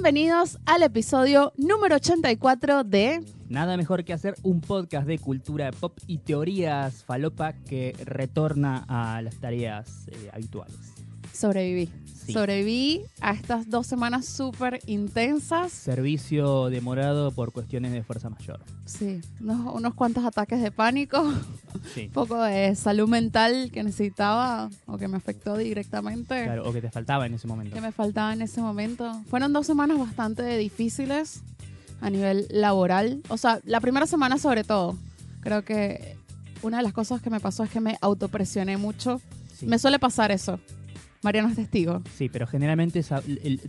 Bienvenidos al episodio número 84 de Nada mejor que hacer un podcast de cultura pop y teorías falopa que retorna a las tareas eh, habituales. Sobreviví. Sí. Sobreviví a estas dos semanas súper intensas. Servicio demorado por cuestiones de fuerza mayor. Sí, unos, unos cuantos ataques de pánico, Sí. un poco de salud mental que necesitaba o que me afectó directamente. Claro, o que te faltaba en ese momento. que me faltaba en ese momento. Fueron dos semanas bastante difíciles a nivel laboral. O sea, la primera semana sobre todo. Creo que una de las cosas que me pasó es que me autopresioné mucho. Sí. Me suele pasar eso. Mariano es testigo. Sí, pero generalmente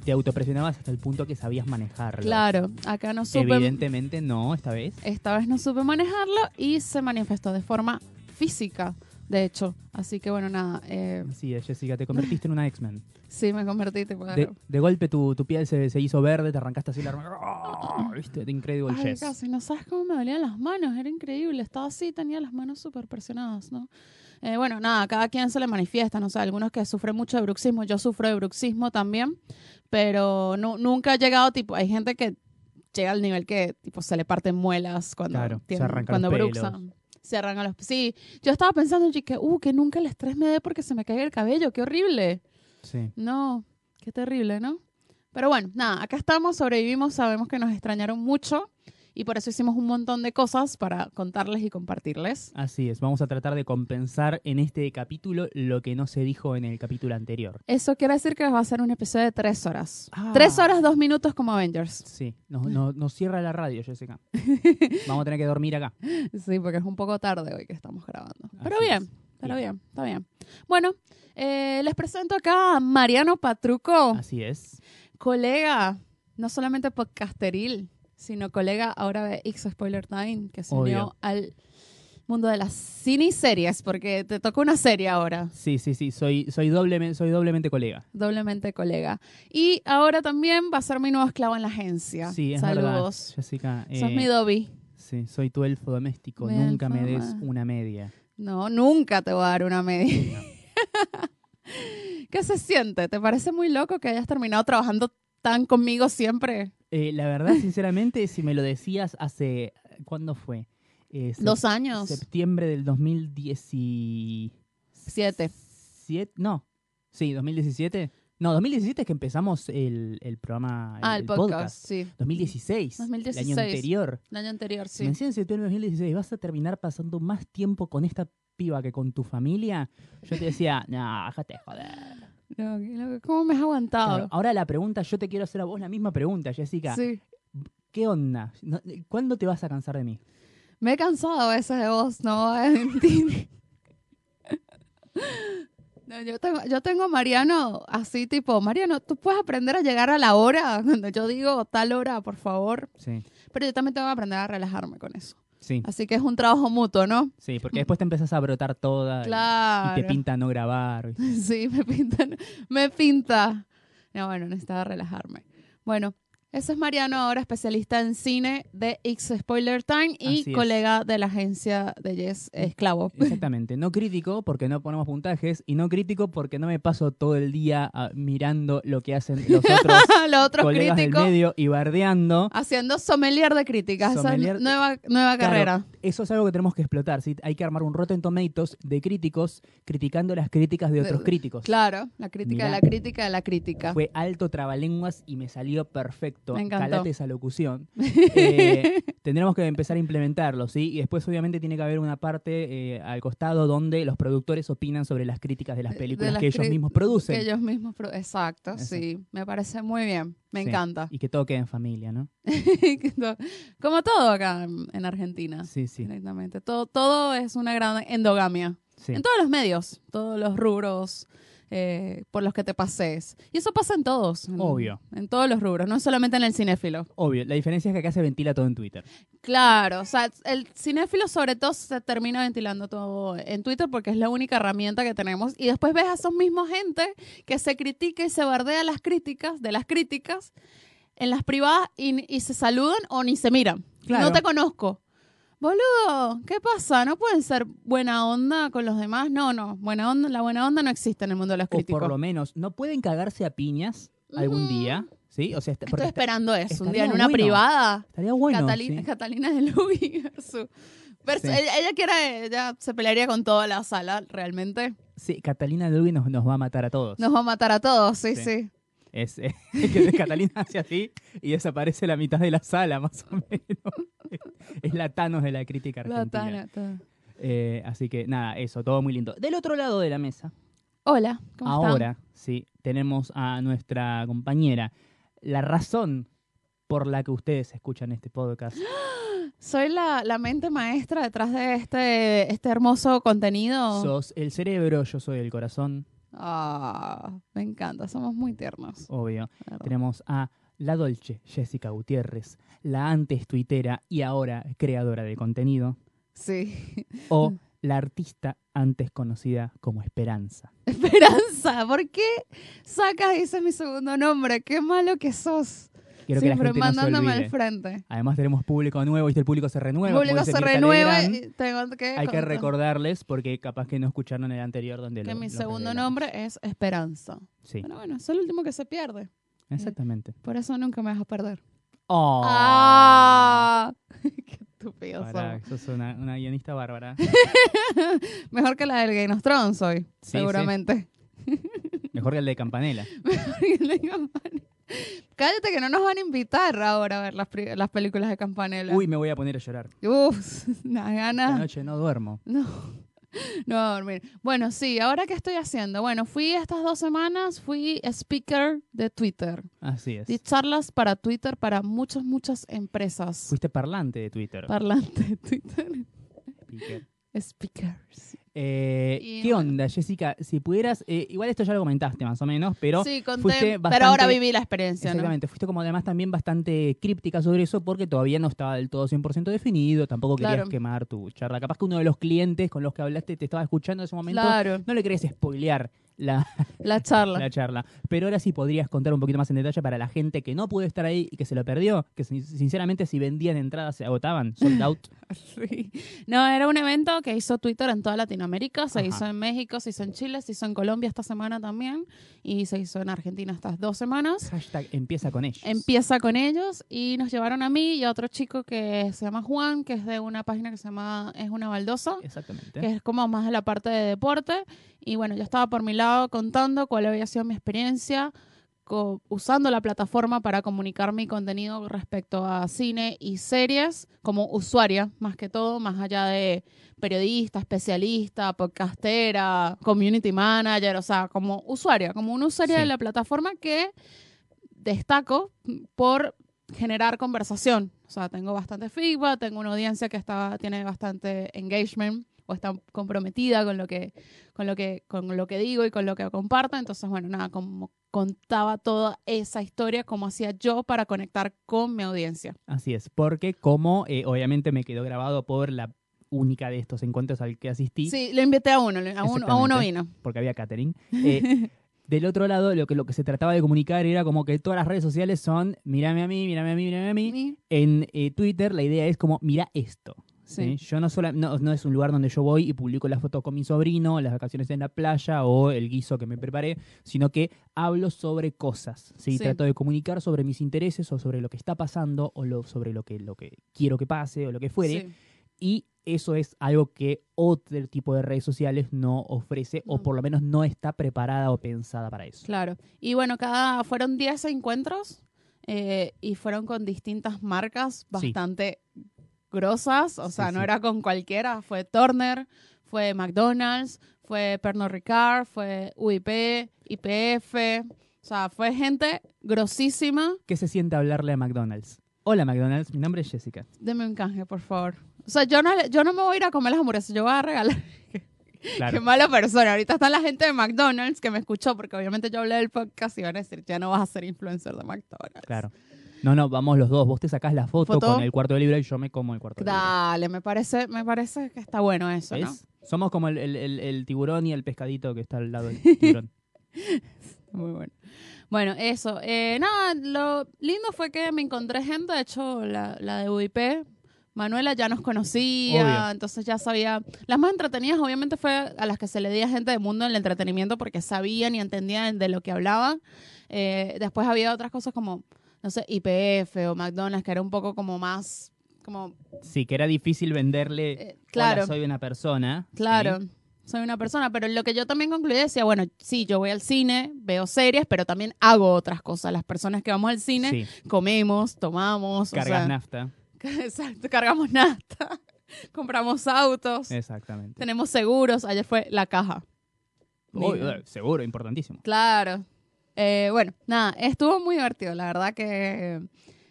te autopresionabas hasta el punto que sabías manejarlo. Claro, acá no supe. Evidentemente no, esta vez. Esta vez no supe manejarlo y se manifestó de forma física, de hecho. Así que bueno, nada. eh, Sí, Jessica, te convertiste en una X-Men. sí, me convertí tipo. De, de golpe tu, tu piel se, se hizo verde, te arrancaste así la ¡Oh! ¿Viste? De Incredible Ay, Jess. casi, no sabes cómo me dolían las manos, era increíble. Estaba así, tenía las manos súper presionadas, ¿no? Eh, bueno, nada, cada quien se le manifiesta, no sé, algunos que sufren mucho de bruxismo, yo sufro de bruxismo también, pero nu- nunca he llegado, tipo, hay gente que llega al nivel que, tipo, se le parten muelas cuando, Claro, se cuando los bruxan. Se arrancan los... Sí, yo estaba pensando, que, uh, que nunca el estrés me dé porque se me caiga el cabello, qué horrible. Sí. No, qué terrible, ¿no? Pero bueno, nada, acá estamos, sobrevivimos, sabemos que nos extrañaron mucho y por eso hicimos un montón de cosas para contarles y compartirles. Así es, vamos a tratar de compensar en este capítulo lo que no se dijo en el capítulo anterior. Eso quiere decir que va a ser un episodio de tres horas. Ah. Tres horas, dos minutos como Avengers. Sí, nos, nos- nos cierra la radio, Jessica. Vamos a tener que dormir acá. Sí, porque es un poco tarde hoy que estamos grabando. Pero Así bien, es. pero Bien. bien, está bien. Bueno, eh, les presento acá a Mariano Patruco. Así es. colega, no solamente podcasteril, sino colega ahora de X Spoiler Time, que se Obvio. unió al mundo de las cine y series, porque te tocó una serie ahora, Sí, sí, sí, soy, soy, doblemente, soy doblemente colega. doblemente colega. Y ahora también va a ser mi nuevo esclavo en la agencia. Sí, es Saludos. verdad, Jessica. Sos eh, mi Dobby. sí, soy tu elfo doméstico. Mi Nunca elfo me des una media. No, nunca te voy a dar una media. ¿Qué se siente? ¿Te parece muy loco que hayas terminado trabajando tan conmigo siempre? Eh, la verdad, sinceramente, si me lo decías hace... ¿Cuándo fue? Eh, Dos años. Septiembre del 2017. Siete. No. Sí, 2017. No, 2017 es que empezamos el, el programa, el, Ah, el el podcast, sí. 2016, 2016. el año anterior. El año anterior, Me sí. decían en septiembre de 2016, ¿vas a terminar pasando más tiempo con esta piba que con tu familia? Yo te decía, no, déjate de joder. No. ¿Cómo me has aguantado? Claro, ahora la pregunta, yo te quiero hacer a vos la misma pregunta, Jessica. Sí. ¿Qué onda? ¿Cuándo te vas a cansar de mí? Me he cansado a veces de vos, no voy a mentir. No, yo, tengo, yo tengo a Mariano así tipo, Mariano, tú puedes aprender a llegar a la hora, cuando yo digo tal hora, por favor. Sí, Pero yo también tengo que aprender a relajarme con eso. Sí, Así que es un trabajo mutuo, ¿no? sí, porque después te empezás a brotar toda y- Claro. y te pinta no grabar. Sí, me pinta. Me pinta. No, bueno, necesitaba relajarme. Bueno, ese es Mariano, ahora especialista en cine de X Spoiler Time y Así es. colega de la agencia de Yes Esclavo. Exactamente, no crítico porque no ponemos puntajes y no crítico porque no me paso todo el día ah, mirando lo que hacen los otros Los otros colegas críticos del medio y bardeando. haciendo sommelier de críticas. Sommelier- nueva, nueva Claro, carrera. Eso es algo que tenemos que explotar. ¿sí? Hay que armar un Rotten Tomatoes de críticos criticando las críticas de otros De- críticos. Claro, la crítica de la crítica de la crítica. Fue alto trabalenguas y me salió perfecto. Me encantó. Calate esa locución. Eh, tendremos que empezar a implementarlo, ¿sí? Y después, obviamente, tiene que haber una parte eh, al costado donde los productores opinan sobre las críticas de las películas de las que ellos mismos producen. Que ellos mismos pro- Exacto, Exacto. sí. Me parece muy bien. Me Sí, encanta. Y que todo quede en familia, ¿no? Como todo acá en, en Argentina. Sí, sí. Directamente. Todo, todo es una gran endogamia. sí. En todos los medios, todos los rubros eh, por los que te pases. Y eso pasa en todos. en- Obvio. En todos los rubros, no solamente en el cinéfilo. Obvio, la diferencia es que acá se ventila todo en Twitter. Claro, o sea, el cinéfilo sobre todo se termina ventilando todo en Twitter porque es la única herramienta que tenemos. Y después ves a esos mismos gente que se critica y se bardea las críticas, de las críticas, en las privadas y, y se saludan o ni se miran. Claro. No te conozco. Boludo, ¿qué pasa? ¿No pueden ser buena onda con los demás? No, no, buena onda, la buena onda no existe en el mundo de los O críticos. por lo menos, no pueden cagarse a piñas algún día, ¿sí? O sea, est- Estoy esperando eso. Un día en una bueno. privada. estaría bueno. Catalina, sí. Catalina de Lugi versus- versus- Sí. ella, ella quiere, ella se pelearía con toda la sala, realmente. Sí, Catalina Lugi nos, nos va a matar a todos. Nos va a matar a todos, sí, Sí. Es eh, que Catalina hace así y desaparece la mitad de la sala, más o menos. es la Thanos de la crítica argentina. Eh, así que nada, eso, todo muy lindo. Del otro lado de la mesa, Hola, ¿cómo están? ahora, sí, tenemos a nuestra compañera. La razón por la que ustedes escuchan este podcast. Soy la, la mente maestra detrás de este, este hermoso contenido. Sos el cerebro, yo soy el corazón, Ah, me encanta, somos muy tiernos. obvio. Tenemos a la Dolce, Jessica Gutiérrez, la antes tuitera y ahora creadora de contenido. Sí. o la artista antes conocida como Esperanza. Esperanza, ¿por qué sacas ese mi segundo nombre? Qué malo que sos. Quiero que la Siempre gente no se mandándome al frente. Además tenemos público nuevo, ¿viste? El público se El renueva. como público se renueva Legrand. y tengo que Hay que recordarles porque capaz que no escucharon el anterior donde que lo- mi lo segundo nombre es Esperanza. Sí, Bueno, bueno, es el último que se pierde. exactamente. Por eso nunca me vas a perder. Oh, ¡Ah! ¡Qué estúpido pará, sos. una, una guionista bárbara. Mejor que la del Game of Thrones soy, Sí, seguramente. Mejor que el de Campanella. Cállate que no nos van a invitar ahora a ver las, películas de Campanella. Uy, me voy a poner a llorar. Uf, una Esta gana. noche no duermo. No. No voy a dormir. Bueno, sí, ¿ahora qué estoy haciendo? Bueno, fui estas dos semanas, fui speaker de Twitter. Así es. Di charlas para Twitter para muchas, muchas empresas. Fuiste parlante de Twitter. Parlante de Twitter. Piqué. Speakers. Eh, Y ¿Qué bueno. onda, Jessica? Si pudieras, eh, igual esto ya lo comentaste más o menos, pero sí, conté, fuiste pero bastante- ahora viví la experiencia, ¿no? Exactamente, fuiste como además también bastante críptica sobre eso porque todavía no estaba del todo 100% definido, tampoco querías quemar tu charla. Capaz que uno de los clientes con los que hablaste te estaba escuchando en ese momento, Claro, no le querías spoilear la, la charla. la charla. Pero ahora sí podrías contar un poquito más en detalle para la gente que no pudo estar ahí y que se lo perdió, que sin- sinceramente si vendían entradas se agotaban, sold out. Sí. No, era un evento que hizo Twitter en toda Latinoamérica, se Ajá. hizo en México, se hizo en Chile, se hizo en Colombia esta semana también y se hizo en Argentina estas dos semanas. Hashtag empieza con ellos. Empieza con ellos y nos llevaron a mí y a otro chico que se llama Juan, que es de una página que se llama Es una baldosa, Exactamente. que es como más de la parte de deporte. Y bueno, yo estaba por mi lado contando cuál había sido mi experiencia usando la plataforma para comunicar mi contenido respecto a cine y series como usuaria, más que todo, más allá de periodista, especialista, podcastera, community manager, o sea, como usuaria, como una usuaria Sí. de la plataforma que destaco por generar conversación. O sea, tengo bastante feedback, tengo una audiencia que está, tiene bastante engagement o está comprometida con lo que, con lo que, con lo que digo y con lo que comparto. Entonces, bueno, nada, como contaba toda esa historia, cómo hacía yo para conectar con mi audiencia. Así es, porque como eh, obviamente me quedó grabado por la única de estos encuentros al que asistí, Sí, lo invité a uno, a uno, a uno vino. porque había catering. eh, del otro lado, lo que, lo que se trataba de comunicar era como que todas las redes sociales son mírame a mí, mírame a mí, mírame a mí. En eh, Twitter la idea es como mira esto. ¿Sí? Sí. Yo no, sola, no, no es un lugar donde yo voy y publico la foto con mi sobrino, las vacaciones en la playa o el guiso que me preparé, sino que hablo sobre cosas. ¿sí? Sí. Trato de comunicar sobre mis intereses o sobre lo que está pasando o lo, sobre lo que, lo que quiero que pase o lo que fuere. Y eso es algo que otro tipo de redes sociales no ofrece o por lo menos no está preparada o pensada para eso. Claro. Y bueno, cada fueron 10 encuentros eh, y fueron con distintas marcas bastante grosas. O Sí, sea, no sí. era con cualquiera. Fue Turner, fue McDonald's, fue Pernod Ricard, fue UIP, IPF. O sea, fue gente grosísima. ¿Qué se siente hablarle a McDonald's? Hola McDonald's, mi nombre es Jessica. Deme un canje, por favor. O sea, yo no, yo no me voy a ir a comer las hamburguesas, yo voy a regalar. Qué Claro. mala persona. Ahorita está la gente de McDonald's que me escuchó porque obviamente yo hablé del podcast y van a decir, ya no vas a ser influencer de McDonald's. Claro. No, no, vamos los dos. Vos te sacás la foto, ¿Foto? con el cuarto de libra y yo me como el cuarto de libra. Dale, me parece, me parece que está bueno eso, ¿no? ¿Ves? Somos como el, el- el- el tiburón y el pescadito que está al lado del tiburón. Muy bueno. Bueno, eso. Eh, nada, lo lindo fue que me encontré gente. De hecho, la, la de UIP Manuela ya nos conocía, Obvio. entonces ya sabía. Las más entretenidas, obviamente, fue a las que se le di a gente del mundo del entretenimiento porque sabían y entendían de lo que hablaban. Eh, después había otras cosas como, no sé, IPF o McDonald's, que era un poco como más. Como, Sí, que era difícil venderle. eh, Hola, claro, soy una persona. claro. ¿sí? Soy una persona, pero lo que yo también concluí decía, bueno, sí, yo voy al cine, veo series, pero también hago otras cosas. Las personas que vamos al cine Sí, comemos, tomamos, o cargas sea, nafta. Exacto, cargamos nafta, compramos autos, Exactamente. tenemos seguros. Ayer fue la caja. Seguro, importantísimo. Claro. Eh, bueno, nada, estuvo muy divertido, la verdad que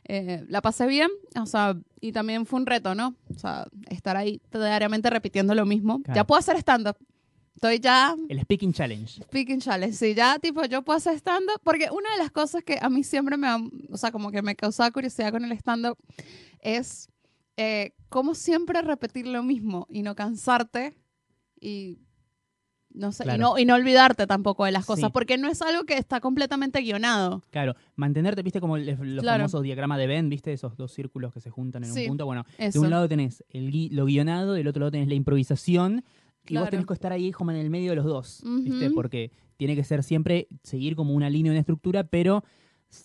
eh, la pasé bien, o sea, y también fue un reto, ¿no? O sea, estar ahí diariamente repitiendo lo mismo. Claro. Ya puedo hacer stand-up. Estoy ya El Speaking Challenge. Speaking challenge, sí, ya tipo yo puedo hacer stand-up, porque una de las cosas que a mí siempre me, o sea, como que me causaba curiosidad con el stand-up es eh, cómo siempre repetir lo mismo y no cansarte y no sé, y, no, y no olvidarte tampoco de las cosas, Sí. porque no es algo que está completamente guionado. Claro, mantenerte, viste, como el- los Claro. famosos diagramas de Venn, viste, esos dos círculos que se juntan en Sí, un punto. Bueno, de un lado tenés el gui- lo guionado, del otro lado tenés la improvisación, y vos tenés que estar ahí como en el medio de los dos, ¿viste? Porque tiene que ser siempre seguir como una línea, una estructura, pero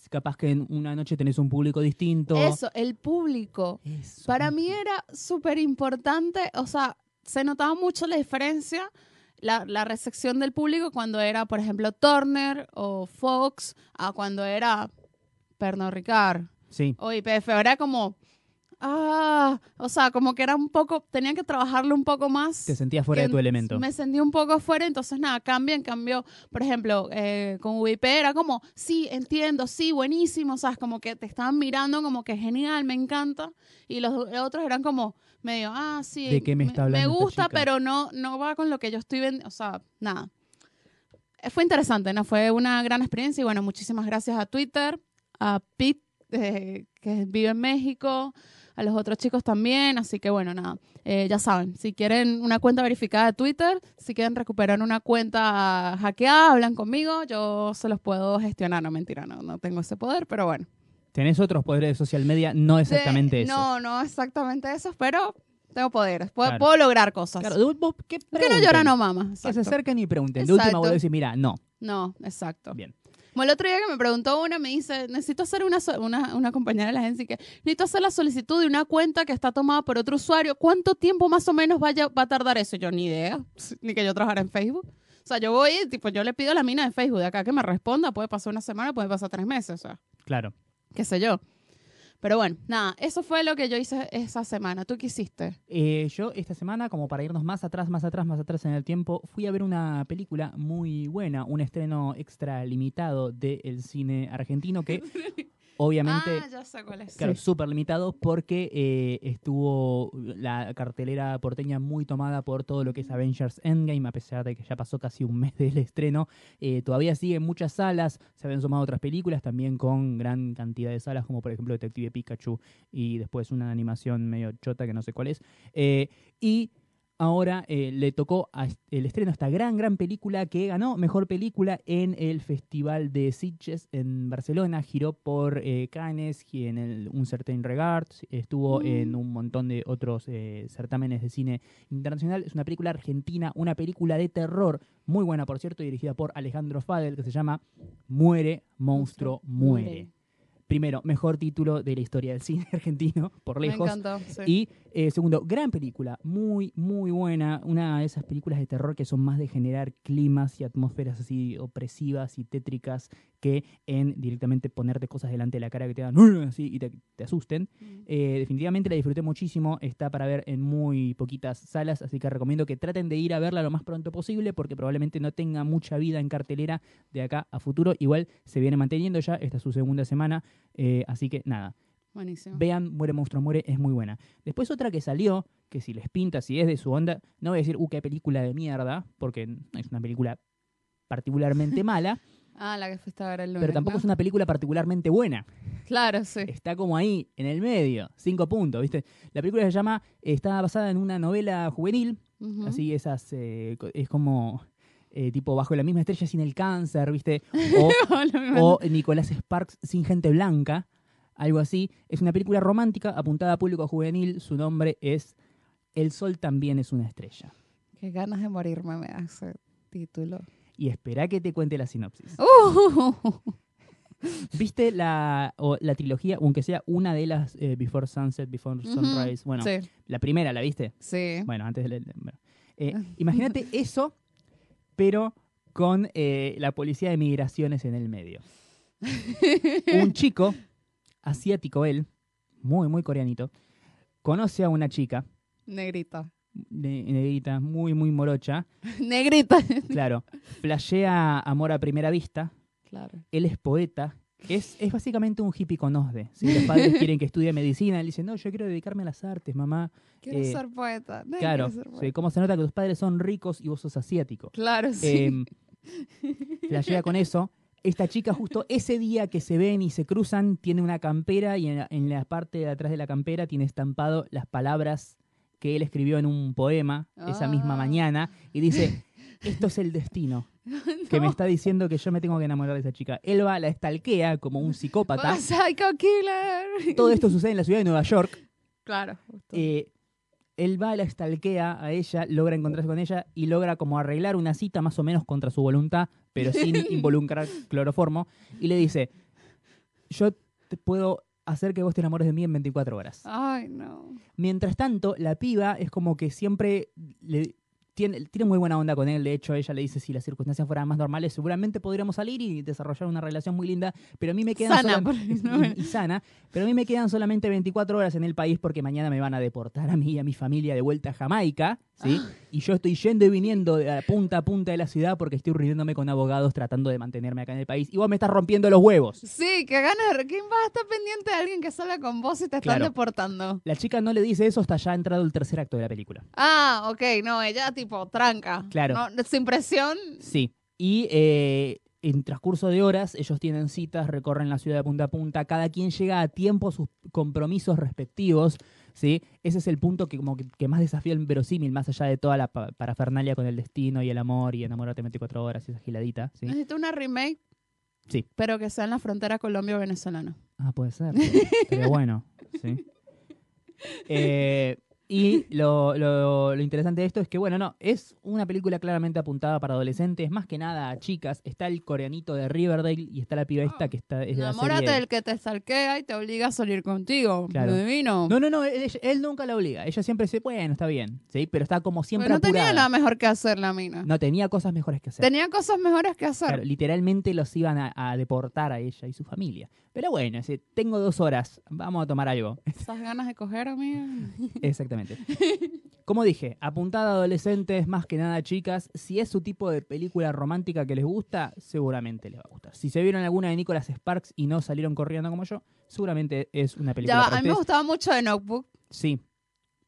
capaz que en una noche tenés un público distinto. Eso, el público. Eso. Para mí era súper importante, o sea, se notaba mucho la diferencia, la, la recepción del público cuando era, por ejemplo, Turner o Fox, a cuando era Pernod Ricard Sí, o IPF. Era como, ah, o sea, como que era un poco, tenía que trabajarlo un poco más. te sentías fuera de tu elemento. Me sentí un poco fuera, entonces nada, cambia, en cambio, por ejemplo, eh, con UIP era como, sí, entiendo, sí, buenísimo, o sea, como que te estaban mirando como que genial, me encanta, y los otros eran como medio, ah, sí, ¿De qué me está hablando Me esta gusta, chica? pero no, no va con lo que yo estoy viendo, o sea, nada. Eh, Fue interesante, ¿no? Fue una gran experiencia y bueno, muchísimas gracias a Twitter, a Pete, eh, que vive en México, a los otros chicos también, así que bueno, nada, eh, ya saben, si quieren una cuenta verificada de Twitter, si quieren recuperar una cuenta hackeada, hablan conmigo, yo se los puedo gestionar, no mentira, no, no tengo ese poder, pero bueno. Tenés otros poderes de social media, no exactamente eso. No, no exactamente esos, pero tengo poderes, puedo, Claro. puedo lograr cosas. Claro, de- vos, ¿qué que no pregunten? llora no mama. Que se exacto. acerquen y pregunten. De última Exacto. vos decís, mira, no. No, exacto. Bien. Como el otro día que me preguntó una, me dice, necesito hacer una, so- una, una compañera de la agencia que necesito hacer la solicitud de una cuenta que está tomada por otro usuario. ¿Cuánto tiempo más o menos vaya, va a tardar eso? Yo ni idea, ni que yo trabajara en Facebook. O sea, yo voy, y, tipo, yo le pido a la mina de Facebook de acá que me responda, puede pasar una semana, puede pasar tres meses, o sea, Claro. Qué sé yo. Pero bueno, nada, eso fue lo que yo hice esa semana. ¿Tú qué hiciste? Eh, yo esta semana, como para irnos más atrás, más atrás, más atrás en el tiempo, fui a ver una película muy buena, un estreno extra limitado del cine argentino que obviamente... ah, ya sé cuál es. Claro, Sí. súper limitado porque eh, estuvo la cartelera porteña muy tomada por todo lo que es Avengers Endgame, a pesar de que ya pasó casi un mes del estreno. Eh, todavía sigue en muchas salas, se habían sumado otras películas también con gran cantidad de salas, como por ejemplo Detective Pikachu y después una animación medio chota que no sé cuál es. Eh, y ahora eh, le tocó a el estreno esta gran, gran película que ganó mejor película en el Festival de Sitges en Barcelona. Giró por eh, Cannes y en el Un Certain Regard. Estuvo Mm. en un montón de otros eh, certámenes de cine internacional. Es una película argentina, una película de terror muy buena, por cierto, dirigida por Alejandro Fadel, que se llama Muere, Monstruo, Muere. Primero, mejor título de la historia del cine argentino, por Me lejos. encantó. sí. Y eh, segundo, gran película, muy, muy buena. Una de esas películas de terror que son más de generar climas y atmósferas así opresivas y tétricas que en directamente ponerte cosas delante de la cara que te dan así y te, te asusten. Mm. Eh, definitivamente la disfruté muchísimo. Está para ver en muy poquitas salas, así que recomiendo que traten de ir a verla lo más pronto posible porque probablemente no tenga mucha vida en cartelera de acá a futuro. Igual se viene manteniendo ya, esta es su segunda semana, eh, así que nada, Buenísimo. Vean Muere Monstruo Muere, es muy buena. Después otra que salió, que si les pinta, si es de su onda, no voy a decir, uh, qué película de mierda, porque no es una película particularmente mala, Ah, la que fuiste a ver el lunes. pero tampoco ¿no? es una película particularmente buena. Claro, sí. Está como ahí, en el medio, cinco puntos, ¿viste? La película se llama, está basada en una novela juvenil, Ujú. así esas, eh, es como eh, tipo Bajo la misma estrella sin el cáncer, ¿viste? O, Nicolás Sparks sin gente blanca. algo así. Es una película romántica apuntada a público juvenil. Su nombre es El sol también es una estrella. Qué ganas de morirme me hace título. Y espera que te cuente la sinopsis. Uh, ¿Viste la, o la trilogía, aunque sea una de las eh, Before Sunset, Before. Sunrise? Bueno, sí, la primera, ¿la viste? sí. Bueno, antes de... bueno. Eh, imagínate eso, pero con eh, la policía de migraciones en el medio. Un chico, asiático él, muy, muy coreanito, conoce a una chica, Negrita. negrita, muy, muy morocha. Negrita. Claro, flashea amor a primera vista. Claro. Él es poeta. Es, es básicamente un hippie con osde. Si los padres quieren que estudie medicina, él dice, no, yo quiero dedicarme a las artes, mamá. Quiero Eh, ser poeta. Nadie Claro, ser poeta. ¿cómo se nota que tus padres son ricos y vos sos asiático? Claro, sí. Eh, flashea con eso. Esta chica justo ese día que se ven y se cruzan tiene una campera y en la, en la parte de atrás de la campera tiene estampado las palabras que él escribió en un poema esa misma Ah. mañana y dice, esto es el destino que me está diciendo que yo me tengo que enamorar de esa chica. Él va, la estalquea como un psicópata. Oh, Psycho Killer. Todo esto sucede en la ciudad de Nueva York. Claro. justo. Eh, él va, la estalquea a ella, logra encontrarse con ella y logra como arreglar una cita más o menos contra su voluntad, pero sin involucrar cloroformo. Y le dice, yo te puedo hacer que vos te enamores de mí en 24 horas. Ay, no. Mientras tanto, la piba es como que siempre le tiene, tiene muy buena onda con él. De hecho, ella le dice, si las circunstancias fueran más normales, seguramente podríamos salir y desarrollar una relación muy linda. Pero a mí me quedan Sana, y, y sana. Pero a mí me quedan solamente 24 horas en el país porque mañana me van a deportar a mí y a mi familia de vuelta a Jamaica. ¿sí? Y yo estoy yendo y viniendo de punta a punta de la ciudad porque estoy reuniéndome con abogados tratando de mantenerme acá en el país. Y vos me estás rompiendo los huevos. Sí, que ganas. ¿Quién va a estar pendiente de alguien que salga con vos y te están Claro. deportando? La chica no le dice eso hasta ya ha entrado el tercer acto de la película. Ah, ok, no, ella tipo tranca. Claro. No, sin presión. Sí. Y eh, en transcurso de horas, ellos tienen citas, recorren la ciudad de punta a punta, cada quien llega a tiempo a sus compromisos respectivos. ¿sí? Ese es el punto que, como que, que más desafía el verosímil, más allá de toda la pa- parafernalia con el destino y el amor y enamorarte 24 horas y esa giladita. ¿sí? Necesito una remake. Sí. Pero que sea en la frontera Colombia-Venezolana. Ah, puede ser. Pero bueno, sí. Eh, y lo, lo- lo interesante de esto es que, bueno, no, es una película claramente apuntada para adolescentes, más que nada a chicas. Está el coreanito de Riverdale y está la piba esta que está, es de la Enamórate serie- del que te salquea y te obliga a salir contigo. Claro. Divino. No, no, no, él, él nunca la obliga. Ella siempre dice, bueno, está bien, ¿sí? Pero está como siempre Pero no tenía nada mejor que hacer la mina. No, tenía cosas mejores que hacer. Tenía cosas mejores que hacer. Claro, literalmente los iban a, a deportar a ella y su familia. Pero bueno, tengo dos horas, vamos a tomar algo. Esas ganas de coger, amiga. Exactamente. Como dije, apuntada a adolescentes, más que nada chicas. Si es su tipo de película romántica que les gusta, seguramente les va a gustar. Si se vieron alguna de Nicholas Sparks y no salieron corriendo como yo, seguramente es una película Ya, para a mí me gustaba mucho de Notebook. Sí,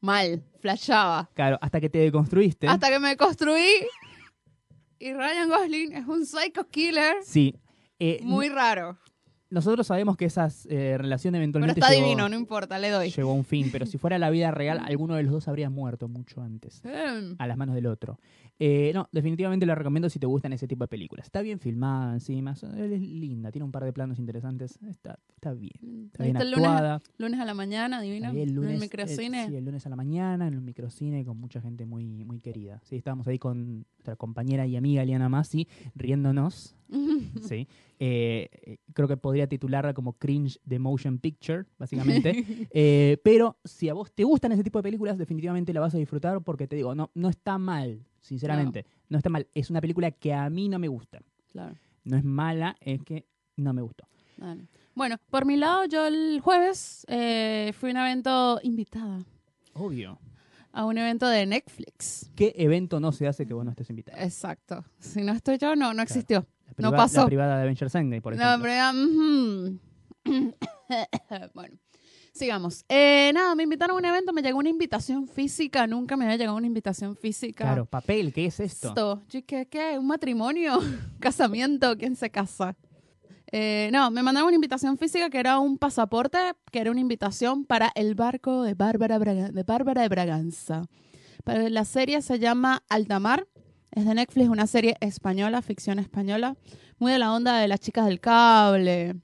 Mal, flashaba. claro, hasta que te deconstruiste. Hasta que me construí. Y Ryan Gosling es un psycho killer Sí. Eh, muy raro. Nosotros sabemos que esa eh, relación Pero eventualmente está llegó, divino, no importa, le doy. llegó a un fin, pero si fuera la vida real, alguno de los dos habría muerto mucho antes. Em, a las manos del otro. Eh, no, definitivamente la recomiendo si te gustan ese tipo de películas. Está bien filmada encima, es linda, tiene un par de planos interesantes, está, está bien, está bien ¿Viste el lunes, actuada. lunes a la mañana, divino? El en lunes, el eh, microcine. sí, el lunes a la mañana, en un microcine con mucha gente muy, muy querida. Sí, estábamos ahí con nuestra compañera y amiga Eliana Masi, riéndonos. Sí. Eh, eh, creo que podría titularla como Cringe de Motion Picture, básicamente. Eh, pero si a vos te gustan ese tipo de películas, definitivamente la vas a disfrutar porque te digo, no, no está mal, sinceramente. No. está mal. Es una película que a mí no me gusta. Claro. No es mala, es que no me gustó. Dale. Bueno, por mi lado, yo el jueves eh, fui a un evento invitada. Obvio. A un evento de Netflix. ¿Qué evento no se hace que vos no estés invitado? Exacto. Si no estoy yo, no, no existió. La no priva- pasó. La privada de Avengers Endgame, por No, ejemplo. pero, ujú. bueno, sigamos. Eh, nada, me invitaron a un evento, me llegó una invitación física. Nunca me había llegado una invitación física. Claro, papel, ¿qué es esto? Esto, yo, ¿qué, qué? ¿Un matrimonio? ¿Un casamiento? ¿Quién se casa? Eh, no, me mandaron una invitación física que era un pasaporte, que era una invitación para el barco de Bárbara, Braga- de Bárbara de Braganza. Pero la serie se llama Altamar, es de Netflix, una serie española, ficción española, muy de la onda de las chicas del cable,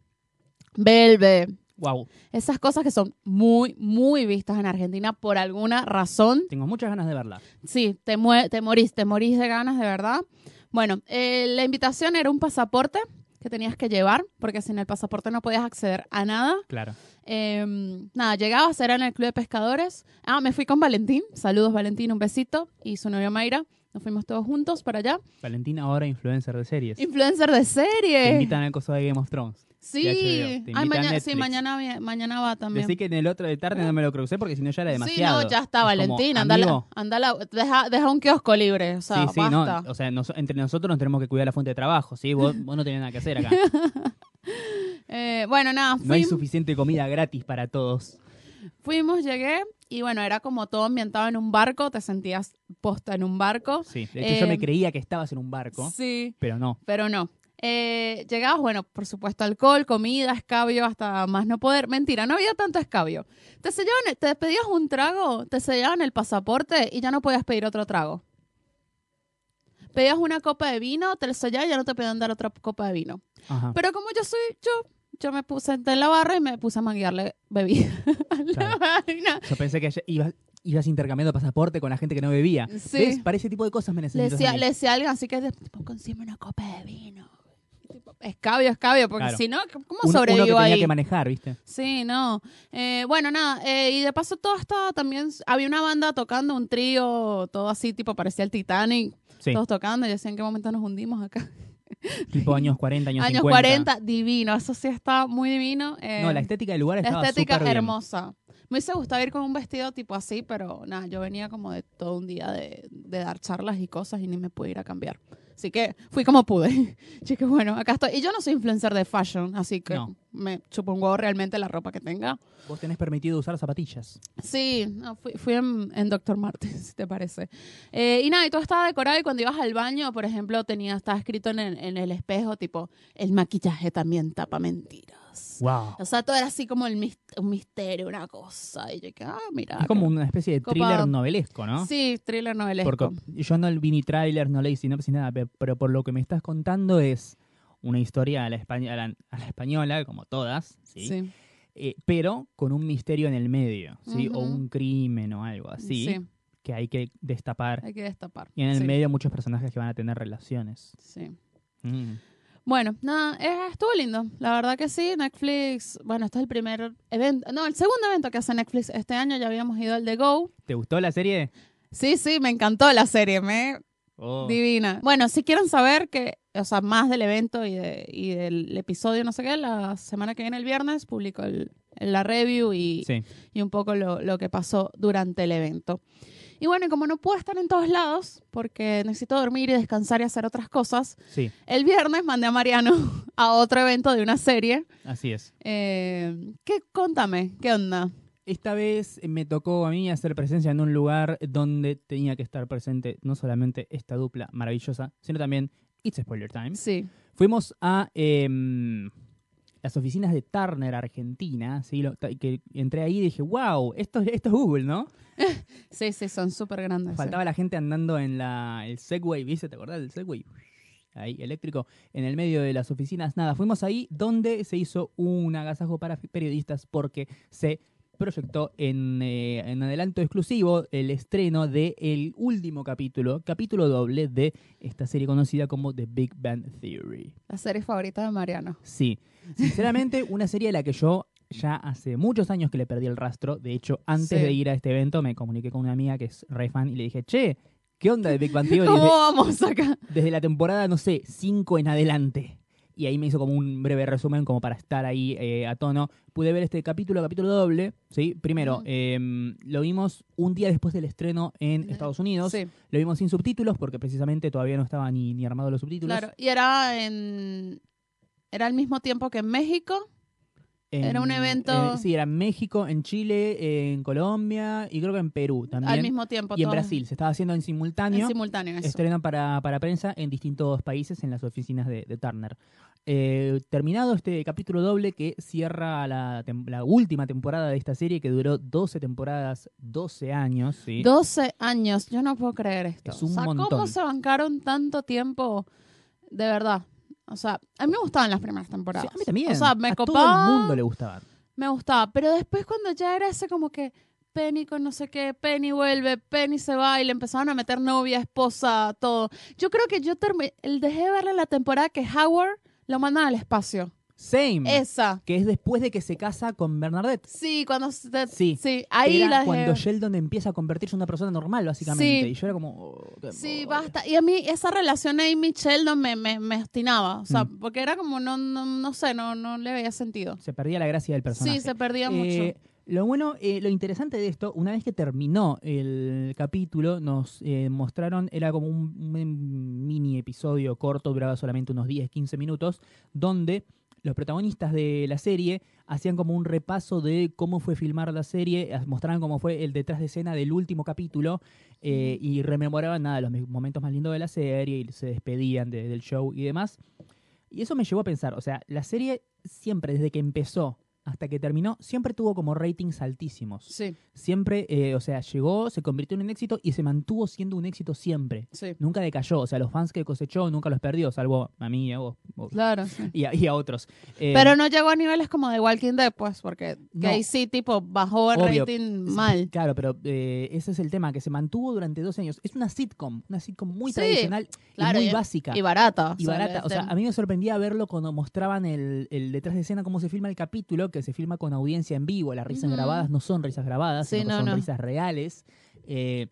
Belve, Wow, Esas cosas que son muy, muy vistas en Argentina por alguna razón. tengo muchas ganas de verla. Sí, te, te morís, te morís de ganas, de verdad. Bueno, eh, la invitación era un pasaporte que tenías que llevar, porque sin el pasaporte no podías acceder a nada. Claro. Eh, nada, llegabas, era en el Club de Pescadores. Ah, me fui con Valentín. Saludos, Valentín, un besito. Y su novia Mayra. Nos fuimos todos juntos para allá. Valentina ahora influencer de series. Influencer de Te serie. invitan al coso de Game of Thrones. Sí. Te Ay, mañana, sí, mañana, mañana va también. Decí que en el otro de tarde no me lo crucé porque si no ya era Sí, demasiado. no, ya Es está, como, Valentín. Andala, andala, deja, deja un kiosco libre. O sea, sí, sí, no. basta. O sea, nos- entre nosotros nos tenemos que cuidar la fuente de trabajo, ¿sí? Vos, vos no tenés nada que hacer acá. Eh, bueno, nada, No hay suficiente comida gratis para todos. fuimos, llegué y bueno, era como todo ambientado en un barco, te sentías posta en un barco. Sí. De hecho, yo me creía que estabas en un barco, Sí, pero no. pero no. Eh, llegabas, bueno, por supuesto, alcohol, comida, escabio, hasta más no poder. Mentira, no había tanto escabio. Te sellaban, te pedías un trago, te sellaban el pasaporte y ya no podías pedir otro trago. Pedías una copa de vino, te lo sellaban y ya no te podían dar otra copa de vino. Ajá. Pero como yo soy yo, yo me puse en la barra y me puse a manguearle bebida a la vaina. Yo pensé que ibas, ibas intercambiando pasaporte con la gente que no bebía. Sí. ¿Ves? Para ese tipo de cosas me Le necesitas decía, a le decía a alguien así que tipo, consígueme una copa de vino. Tipo, Escabio, escabio, porque Claro. si no, ¿cómo Uno- uno, que sobrevivo tenía ahí? que manejar, ¿viste? Sí, no. Eh, bueno, nada. eh, y de paso todo estaba también... Había una banda tocando, un trío, todo así, tipo, parecía el Titanic. Sí. Todos tocando. Yo decía, ¿en qué momento nos hundimos acá? Tipo años 40, años, Años 50. 40, divino. Eso sí está muy divino. eh, No, la estética del lugar la estaba estética bien. hermosa. Me hubiese gustado ir con un vestido tipo así, pero nada, yo venía como de todo un día de, de dar charlas y cosas y ni me pude ir a cambiar. Así que fui como pude. Así que bueno, acá estoy. Y yo no soy influencer de fashion, así que No. Me chupo un huevo realmente la ropa que tenga. Vos tenés permitido usar zapatillas. Sí, no, fui, fui en, en Dr. Martens, si te parece. Eh, y nada, y todo estaba decorado y cuando ibas al baño, por ejemplo, tenía, estaba escrito en el, en el espejo, tipo, el maquillaje también tapa mentiras. Wow. O sea, todo era así como el mis- un misterio, una cosa. Y yo que, ah, mira. Es como una especie de Copado. thriller novelesco, ¿no? Sí, thriller novelesco. Porque yo no vi ni tráiler, no leí sinopsis, nada, pe- pero por lo que me estás contando es una historia a la, españ- a la- a la española, como todas, ¿sí? Sí. Eh, pero con un misterio en el medio, ¿sí? O un crimen o algo así, Sí, que hay que destapar. hay que destapar. Y en el sí, medio muchos personajes que van a tener relaciones. Sí. Mm. Bueno, nada, eh, estuvo lindo. La verdad que sí, Netflix. Bueno, este es el primer evento. No, el segundo evento que hace Netflix este año. Ya habíamos ido al de Go. ¿Te gustó la serie? Sí, sí, me encantó la serie. Me Oh. Divina. Bueno, si quieren saber que, o sea, más del evento y, de- y del episodio, no sé qué, la semana que viene, el viernes, publico el, la review y, Sí, y un poco lo, lo que pasó durante el evento. Y bueno, y como no puedo estar en todos lados, porque necesito dormir y descansar y hacer otras cosas, sí, el viernes mandé a Mariano a otro evento de una serie. así es. Eh, ¿Qué? Contame, ¿qué onda? Esta vez me tocó a mí hacer presencia en un lugar donde tenía que estar presente no solamente esta dupla maravillosa, sino también It's Spoiler Time. Sí, Fuimos a em, las oficinas de Turner, Argentina, ¿sí? Lo- ta- que entré ahí y dije, wow, esto, esto es Google, ¿no? sí, sí, son súper grandes. sí. Faltaba la gente andando en la, el Segway, ¿viste? ¿Te acordás del Segway? Ahí, eléctrico, en el medio de las oficinas. Nada, fuimos ahí donde se hizo un agasajo para periodistas porque se proyectó en, eh, en adelanto exclusivo el estreno del último capítulo, capítulo doble de esta serie conocida como The Big Bang Theory. La serie favorita de Mariano. Sí, sinceramente, una serie a la que yo ya hace muchos años que le perdí el rastro. De hecho, antes Sí. de ir a este evento me comuniqué con una amiga que es re fan y le dije, che, ¿qué onda de Big Bang Theory? ¿Cómo Desde, vamos acá? desde la temporada, no sé, 5 en adelante. Y ahí me hizo como un breve resumen como para estar ahí eh, a tono. Pude ver este capítulo, capítulo doble, ¿sí? Primero, em, lo vimos un día después del estreno en Estados Unidos. Sí, Lo vimos sin subtítulos porque precisamente todavía no estaba ni, ni armado los subtítulos. claro. Y era en... Era al mismo tiempo que en México. Era un evento- en- sí, era en México, en Chile, en Colombia y creo que en Perú también. al mismo tiempo. y en Brasil. Se estaba haciendo en simultáneo. En simultáneo, eso. Estreno para, para prensa en distintos países en las oficinas de, de Turner. Eh, terminado este capítulo doble que cierra la, última temporada de esta serie que duró 12 temporadas, 12 años. ¿sí? 12 años, yo no puedo creer esto. Es un o sea, ¿cómo se bancaron tanto tiempo? De verdad. O sea, a mí me gustaban las primeras Sí, temporadas. a mí también. O sea, me a copaba. todo el mundo le gustaban. me gustaba. Pero después cuando ya era ese como que Penny con no sé qué, Penny vuelve, Penny se va y le empezaron a meter novia, esposa, todo. Yo creo que yo terminé, dejé de verle la temporada que Howard lo mandan al espacio. Same. Esa. Que es después de que se casa con Bernadette. Sí, cuando Sí. sí, ahí Era la cuando. Sheldon empieza a convertirse en una persona normal, básicamente. Sí. Y yo era como... oh, Sí, basta. Y a mí esa relación Amy Sheldon me, me, me obstinaba. O sea, Mm. porque era como, no, no, no sé, no, no le veía sentido. Se perdía la gracia del personaje. Sí, se perdía Eh, mucho. Lo bueno, eh, lo interesante de esto, una vez que terminó el capítulo, nos eh, mostraron, era como un, un mini episodio corto, duraba solamente unos 10, 15 minutos, donde los protagonistas de la serie hacían como un repaso de cómo fue filmar la serie, as- mostraban cómo fue el detrás de escena del último capítulo eh, y rememoraban nada, los me- momentos más lindos de la serie y se despedían de- del show y demás. Y eso me llevó a pensar, o sea, la serie siempre, desde que empezó hasta que terminó, siempre tuvo como ratings altísimos. Sí, Siempre, eh, o sea, llegó, se convirtió en un éxito y se mantuvo siendo un éxito siempre. sí. Nunca decayó, o sea, los fans que cosechó nunca los perdió, salvo a mí y a vos, vos- Claro. sí. y, a, y a otros. Eh, Pero no llegó a niveles como de Walking Dead, pues, porque que No. ahí sí, tipo, bajó el Obvio. rating mal. Claro, pero eh, ese es el tema, que se mantuvo durante dos años. Es una sitcom, una sitcom muy Sí, tradicional claro, y muy y- básica. Y barata. y barata. O sea, a mí me sorprendía verlo cuando mostraban el, el detrás de escena, cómo se filma el capítulo, que se filma con audiencia en vivo. Las risas grabadas no son risas grabadas, Sí, sino que son no. risas reales. Eh,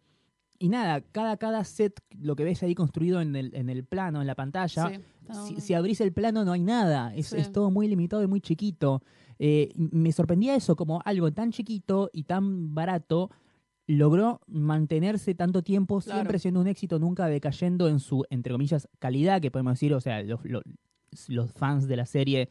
y nada, cada, cada set, lo que ves ahí construido en el, en el plano, en la pantalla, sí, si, si abrís el plano no hay nada. Es, Sí. es todo muy limitado y muy chiquito. Eh, me sorprendía eso, como algo tan chiquito y tan barato logró mantenerse tanto tiempo, Claro. siempre siendo un éxito, nunca decayendo en su, entre comillas, calidad, que podemos decir, o sea, los, los, los fans de la serie,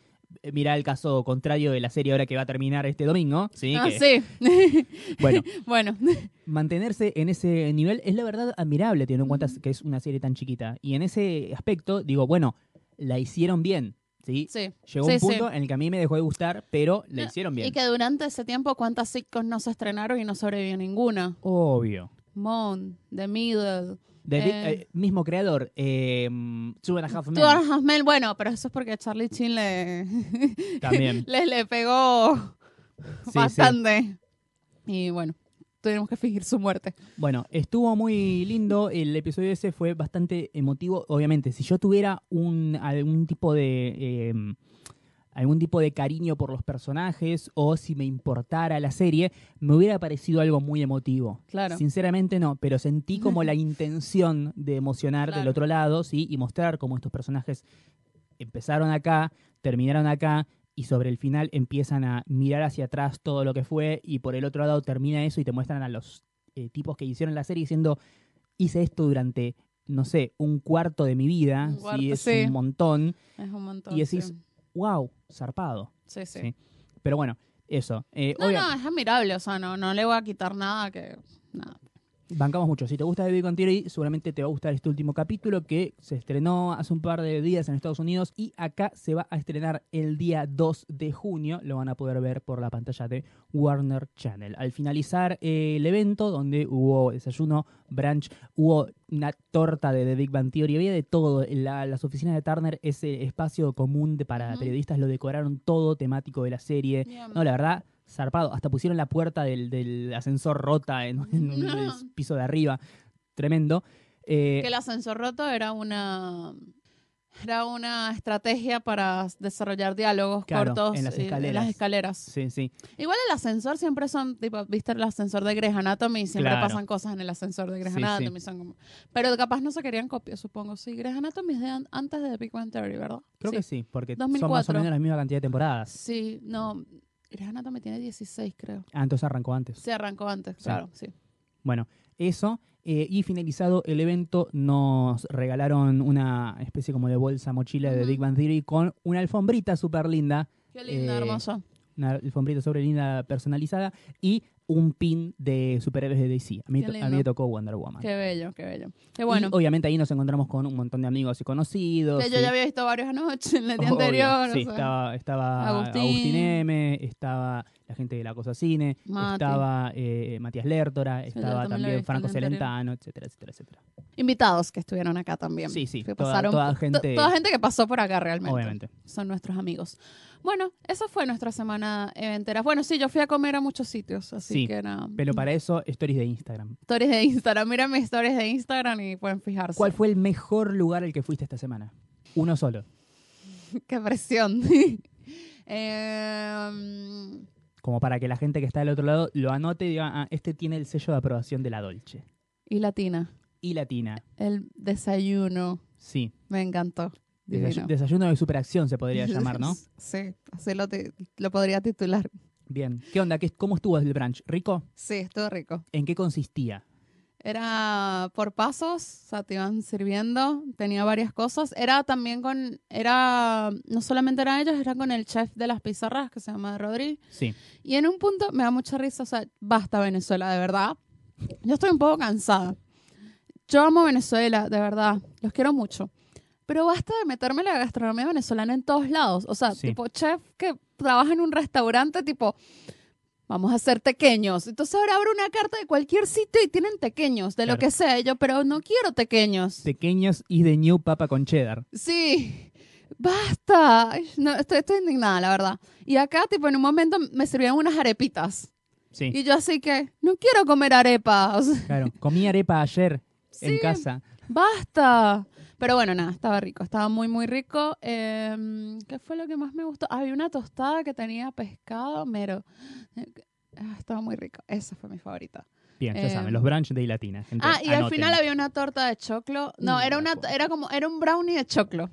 mirá el caso contrario de la serie ahora que va a terminar este domingo, ¿sí? Ah, que, sí. Bueno, bueno, mantenerse en ese nivel es la verdad admirable, teniendo en cuenta que es una serie tan chiquita. Y en ese aspecto, digo, bueno, la hicieron bien, ¿sí? sí. Llegó Sí, un sí. punto en el que a mí me dejó de gustar, pero la No, hicieron bien. Y que durante ese tiempo, ¿cuántas sitcoms no se estrenaron y no sobrevivió ninguna? Obvio. Moon, The Middle, Eh. eh, mismo creador, eh, Two and a Half Men, Two and a Half Men, bueno, pero eso es porque Charlie Chin le, también. le, le pegó Sí, bastante. Y bueno, tuvimos que fingir su muerte. Bueno, estuvo muy lindo. El episodio ese fue bastante emotivo. Obviamente, si yo tuviera un, algún tipo de. eh, algún tipo de cariño por los personajes o si me importara la serie, me hubiera parecido algo muy emotivo. Claro. Sinceramente no, pero sentí como la intención de emocionar del otro lado, ¿sí? Y mostrar cómo estos personajes empezaron acá, terminaron acá y sobre el final empiezan a mirar hacia atrás todo lo que fue y por el otro lado termina eso y te muestran a los eh, tipos que hicieron la serie diciendo hice esto durante no sé un cuarto de mi vida Un sí es sí. un montón Es un montón. Y decís, sí. Wow zarpado Sí, sí. sí. pero bueno eso eh, No, obvia- no, es admirable, o sea, no, no le voy a quitar nada que... Nada. Bancamos mucho. Si te gusta The Big Bang Theory, seguramente te va a gustar este último capítulo que se estrenó hace un par de días en Estados Unidos y acá se va a estrenar el día 2 de junio. Lo van a poder ver por la pantalla de Warner Channel. Al finalizar eh, el evento, donde hubo desayuno, brunch, hubo una torta de The Big Bang Theory, había de todo. La- las oficinas de Turner, ese espacio común de, para periodistas, lo decoraron todo temático de la serie. No, la verdad, zarpado. Hasta pusieron la puerta del, del ascensor rota en, en el piso de arriba. Tremendo. Eh, que el ascensor roto era una era una estrategia para desarrollar diálogos Claro, cortos en las eh, escaleras. escaleras. sí, sí. Igual el ascensor siempre son, tipo, viste el ascensor de Grey's Anatomy, siempre Claro. pasan cosas en el ascensor de Grey's Sí, sí. Anatomy. son como- pero capaz no se querían copiar, supongo. Sí, Grey's Anatomy es de an- antes de The Big Bang Theory, ¿verdad? Creo sí. que sí, porque son más o 2004. menos la misma cantidad de temporadas. Sí, no, Grey's Anatomy tiene 16, creo. Ah, entonces arrancó antes. Se arrancó antes, Sí. claro, sí. Bueno, eso. eh, y finalizado el evento, nos regalaron una especie como de bolsa mochila de. Big Bang Theory con una alfombrita súper linda. Qué linda, Eh, hermoso. Una alfombrita sobre linda personalizada. Y un pin de superhéroes de DC. A mí, a mí me tocó Wonder Woman. Qué bello, qué bello. Qué Y bueno. obviamente ahí nos encontramos con un montón de amigos y conocidos. que yo ya había visto varios anoche, en el día Obvio, anterior. Sí, o sea. estaba, estaba Agustín. Agustín. M, estaba la gente de la Cosa Cine, estaba eh, Matías Lertora, estaba también Franco. Celentano, etcétera, etcétera, etcétera. Invitados que estuvieron acá también. Sí, sí, Que toda- pasaron toda to- gente- toda gente que pasó por acá realmente. Obviamente. Son nuestros amigos. Bueno, esa fue nuestra semana eventera. Bueno, sí, yo fui a comer a muchos sitios, así Sí, que nada. Pero para eso, stories de Instagram. Stories de Instagram. Miren mis stories de Instagram y pueden fijarse. ¿Cuál fue el mejor lugar al que fuiste esta semana? Uno solo. Qué presión. Em, Como para que la gente que está del otro lado lo anote y diga, ah, este tiene el sello de aprobación de la Dolce. y Latina. Y Latina. El desayuno. Sí. Me encantó. Desayuno de superacción se podría llamar, ¿no? Sí, así lo, lo podría titular. Bien. ¿Qué onda? ¿Qué, ¿Cómo estuvo el brunch? ¿Rico? Sí, estuvo rico. ¿En qué consistía? Era por pasos, o sea, te iban sirviendo, tenía varias cosas. Era también con, era, no solamente eran ellos, era con el chef de las pizarras que se llama Rodri. Sí. Y en un punto me da mucha risa, o sea, basta Venezuela, de verdad. Yo estoy un poco cansada. Yo amo Venezuela, de verdad, los quiero mucho. Pero basta de meterme la gastronomía venezolana en todos lados. O sea, Sí. tipo chef que trabaja en un restaurante, tipo, vamos a hacer tequeños. Entonces ahora abro una carta de cualquier sitio y tienen tequeños, de lo Claro. que sea. Y yo, pero no quiero tequeños. Pequeños y de New Papa con cheddar. Sí, basta. No, estoy, estoy indignada, la verdad. Y acá, tipo, en un momento me sirvieron unas arepitas. Sí. Y yo así que, no quiero comer arepa. O sea, Claro. Comí arepa ayer en Sí. casa. basta. Pero bueno, nada, estaba rico. Estaba muy, muy rico. Em, ¿Qué fue lo que más me gustó? Había una tostada que tenía pescado, mero. Ah, estaba muy rico. Esa fue mi favorita. Bien, ya Eh, saben, los brunch de Latina. Ah, y al final había una torta de choclo. No, era una, era como, era un brownie de choclo.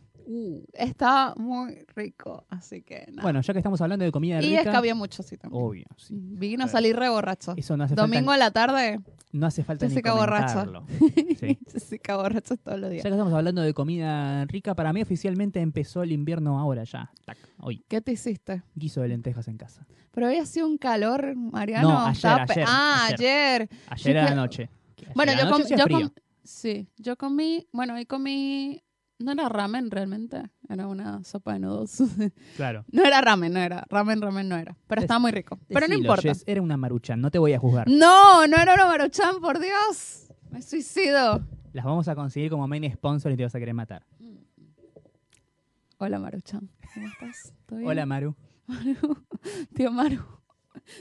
Estaba muy rico, así que nada. Bueno, ya que estamos hablando de comida y rica. es que había mucho, sí, también. Obvio, sí. Vino a Claro. salir re borracho. Eso no hace Domingo falta, a la tarde, no hace falta ni Jessica comentarlo. Sí. Jessica borracho todos los Ya días. que estamos hablando de comida rica, para mí oficialmente empezó el invierno ahora ya. Tac, hoy. ¿Qué te hiciste? Guiso de lentejas en casa. Pero había sido un calor, Mariano. No, ayer, ayer, Ah, ayer. ayer. Ayer a la noche. Ayer Bueno, yo, com- yo com- sí, yo comí, bueno, hoy comí, no era ramen realmente, era una sopa de noodles. Claro. no era ramen, no era, ramen, ramen no era, pero estaba muy rico. Pero no Decilo, importa. Jess, era una maruchan, no te voy a juzgar. No, no era una maruchan, por Dios. Me suicido. Las vamos a conseguir como main sponsor y te vas a querer matar. Hola Maruchan, ¿cómo estás? ¿Todo bien? Hola, Maru. Tío Maru.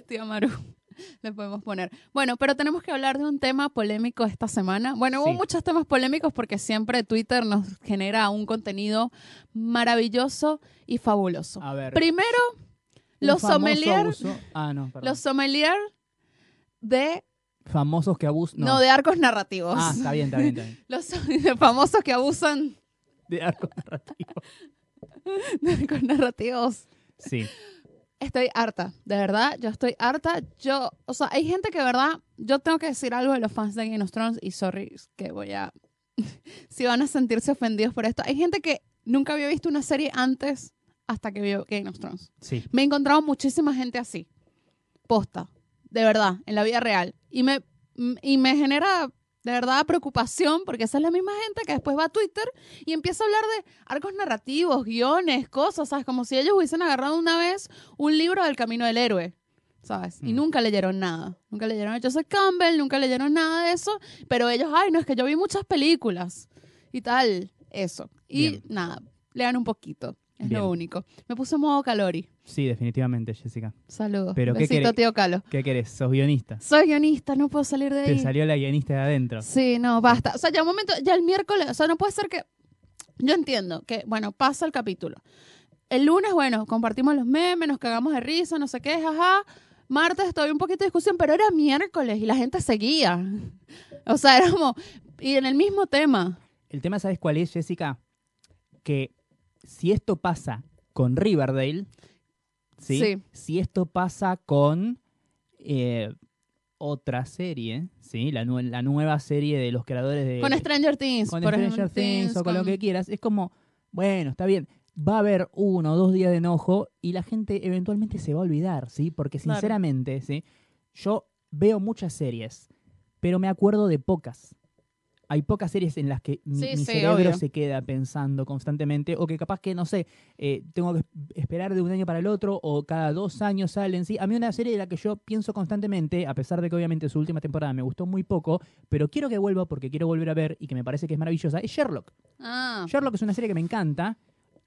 Tío Maru. Le podemos poner. Bueno, pero tenemos que hablar de un tema polémico esta semana. Bueno, hubo muchos temas polémicos porque siempre Twitter nos genera un contenido maravilloso y fabuloso. A ver. Primero, los abuso- Ah, no, los sommeliers de famosos que abusan. no. No. de arcos narrativos. Ah, está bien, está bien, está bien. Los famosos que abusan De arco narrativo. de arcos narrativos. Sí. Estoy harta, de verdad, yo estoy harta. Yo, o sea, hay gente que, de verdad, yo tengo que decir algo de los fans de Game of Thrones y sorry, que voy a. si van a sentirse ofendidos por esto. Hay gente que nunca había visto una serie antes hasta que vio Game of Thrones. Sí. Me he encontrado muchísima gente así. Posta, de verdad, en la vida real. Y me, y me genera, de verdad, preocupación porque esa es la misma gente que después va a Twitter y empieza a hablar de arcos narrativos, guiones, cosas, ¿sabes? Como si ellos hubiesen agarrado una vez un libro del camino del héroe, ¿sabes? Y Mm. nunca leyeron nada. Nunca leyeron a Joseph Campbell, nunca leyeron nada de eso, pero ellos, ay, no, es que yo vi muchas películas y tal, eso. Y Bien. nada, lean un poquito. Es Bien. lo único. Me puse en modo calori. Sí, definitivamente, Jessica. Saludos. Pero, ¿qué querés? tío Calo. ¿Qué querés? ¿Sos guionista? Soy guionista, no puedo salir de Te ahí. salió la guionista de adentro. Sí, no, basta. O sea, ya un momento, ya el miércoles, o sea, no puede ser que. Yo entiendo que, bueno, pasa el capítulo. El lunes, bueno, compartimos los memes, nos cagamos de risa, no sé qué, jaja. Martes todavía un poquito de discusión, pero era miércoles y la gente seguía. O sea, como. Y en el mismo tema. El tema, ¿sabes cuál es, Jessica? Que si esto pasa con Riverdale, ¿sí? Sí. Si esto pasa con eh, otra serie, ¿sí? La, nue- la nueva serie de los creadores de... Con Stranger Things. con por Stranger Things o con, lo que quieras, es como, bueno, está bien, va a haber uno o dos días de enojo y la gente eventualmente se va a olvidar, ¿sí? Porque Claro. sinceramente, ¿sí? Yo veo muchas series, pero me acuerdo de pocas. Hay pocas series en las que mi, Sí, mi sí, cerebro obvio. se queda pensando constantemente, o que capaz que, no sé, eh, tengo que esperar de un año para el otro, o cada dos años salen. Sí, a mí una serie de la que yo pienso constantemente, a pesar de que obviamente su última temporada me gustó muy poco, pero quiero que vuelva porque quiero volver a ver y que me parece que es maravillosa, es Sherlock. Ah. Sherlock es una serie que me encanta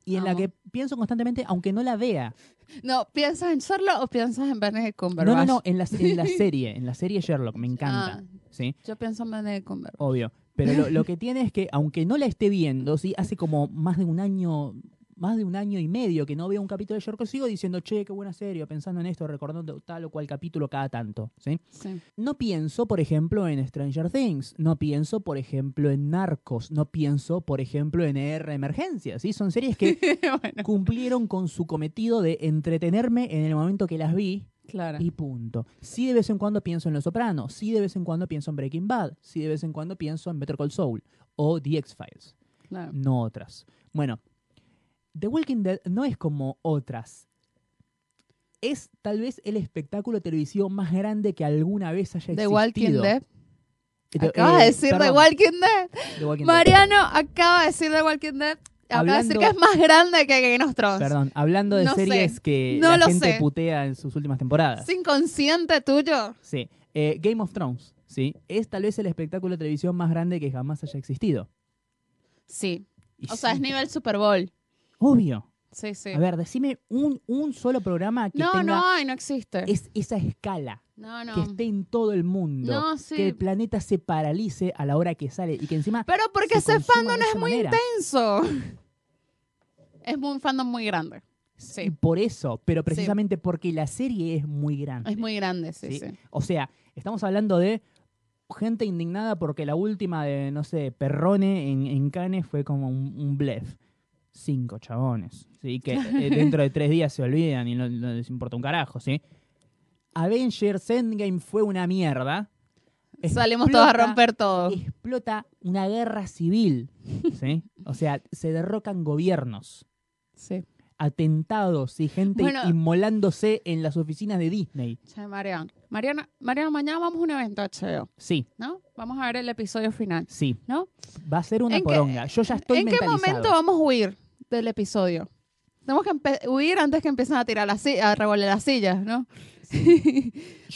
y en la que pienso constantemente, aunque no la vea. No, ¿piensas en Sherlock o piensas en Benedict Cumberbatch? No, no, no, en la, en la serie, en la serie Sherlock, me encanta. Ah. ¿sí? Yo pienso en Benedict Cumberbatch. Obvio. Pero lo, lo que tiene es que, aunque no la esté viendo, ¿sí? hace como más de un año, más de un año y medio que no veo un capítulo de Sherlock, sigo diciendo, che, qué buena serie, pensando en esto, recordando tal o cual capítulo cada tanto. ¿sí? Sí. No pienso, por ejemplo, en Stranger Things, no pienso, por ejemplo, en Narcos, no pienso, por ejemplo, en ER Emergencia, ¿sí? Son series que bueno, cumplieron con su cometido de entretenerme en el momento que las vi claro. y punto. Sí de vez en cuando pienso en Los Sopranos, sí de vez en cuando pienso en Breaking Bad, sí de vez en cuando pienso en Better Call Saul o The X-Files, claro. no otras. Bueno, The Walking Dead no es como otras. Es tal vez el espectáculo televisivo más grande que alguna vez haya The existido. Walking Dead. Eh, Acabas eh, de decir The perdón, Walking Dead. The Walking Dead. Mariano acaba de decir The Walking Dead. De decir Hablando- que es más grande que Game of Thrones. Perdón, hablando de No sé. series que No la gente sé. putea en sus últimas temporadas. ¿Es inconsciente tuyo? Sí. Eh, Game of Thrones, ¿sí? Es tal vez el espectáculo de televisión más grande que jamás haya existido. Sí. Y O sea, es nivel Super Bowl. Obvio. Sí, sí. A ver, decime un, un solo programa que no, tenga no hay, no existe. es, esa escala, no, no. que esté en todo el mundo, No, sí. que el planeta se paralice a la hora que sale y que encima Pero porque se ese fandom es muy manera. intenso. Es un fandom muy grande. Y Sí. por eso, pero precisamente porque la serie es muy grande. Es muy grande, sí, Sí. O sea, estamos hablando de gente indignada porque la última de, no sé, Perrone en, en Cannes fue como un, un blef. Cinco chabones, ¿sí? Que eh, dentro de tres días se olvidan y no, no les importa un carajo, ¿sí? Avengers Endgame fue una mierda. Salimos todos a romper todo. Explota una guerra civil, ¿sí? O sea, se derrocan gobiernos, Sí. atentados y gente Bueno. inmolándose en las oficinas de Disney. Che, Mariano. Mariano, Mariano, mañana vamos a un evento HBO, Sí, ¿no? Vamos a ver el episodio final, sí. ¿no? Va a ser una ¿En qué- poronga. Yo ya estoy ¿En qué momento vamos a huir del episodio? Tenemos que huir antes que empiecen a tirar las a revolver las sillas, ¿no?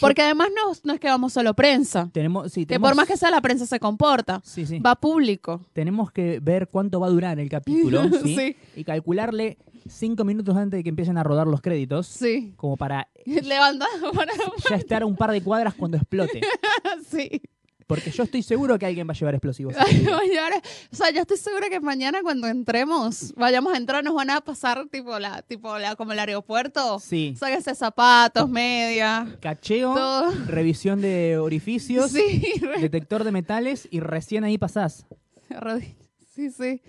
Porque además no, no es que vamos solo prensa. Tenemos, sí, Que por más que sea la prensa se comporta. sí, sí. Va público. Tenemos que ver cuánto va a durar el capítulo y calcularle cinco minutos antes de que empiecen a rodar los créditos, Sí. como para Levanta para... ya estar a un par de cuadras cuando explote. sí. Porque yo estoy seguro que alguien va a llevar explosivos. O sea, yo estoy segura que mañana cuando entremos, vayamos a entrar, nos van a pasar tipo la, tipo la, como el aeropuerto. Sí. Sáquese zapatos, medias, Cacheo, todo. revisión de orificios, Sí, detector de metales y recién ahí pasás. sí, sí.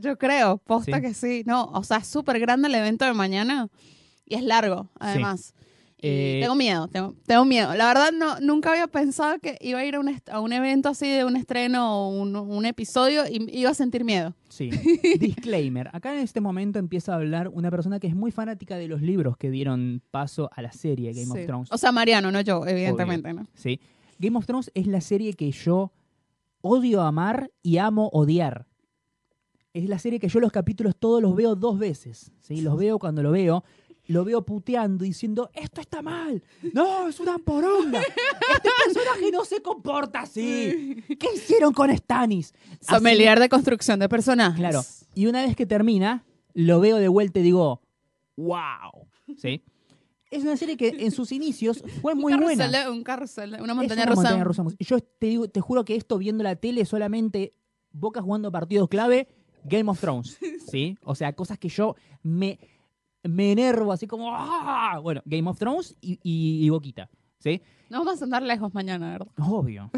Yo creo, posta Sí. que sí. No, o sea, es súper grande el evento de mañana y es largo, además. Eh, tengo miedo, tengo, tengo miedo. La verdad, no, nunca había pensado que iba a ir a un, a un evento así de un estreno o un, un episodio y iba a sentir miedo. Sí. Disclaimer. Acá en este momento empieza a hablar una persona que es muy fanática de los libros que dieron paso a la serie Game Sí. of Thrones. O sea, Mariano, no yo, evidentemente, ¿no? ¿sí? Game of Thrones es la serie que yo odio amar y amo odiar. Es la serie que yo los capítulos todos los veo dos veces. ¿sí? Los veo cuando lo veo. Lo veo puteando, diciendo, esto está mal. No, es una poronga. Este personaje no se comporta así. ¿Qué hicieron con Stannis? Familiar de construcción de personajes. Claro. Y una vez que termina, lo veo de vuelta y digo, wow. ¿Sí? Es una serie que en sus inicios fue muy un buena. carrusel, un carrusel, una Es montaña una rusa. montaña rusa. Yo te, digo, te juro que esto viendo la tele solamente Boca jugando partidos clave, Game of Thrones. ¿Sí? O sea, cosas que yo me, me enervo así como. ¡ah! Bueno, Game of Thrones y, y- y Boquita. ¿Sí? No vamos a andar lejos mañana, ¿verdad? Obvio.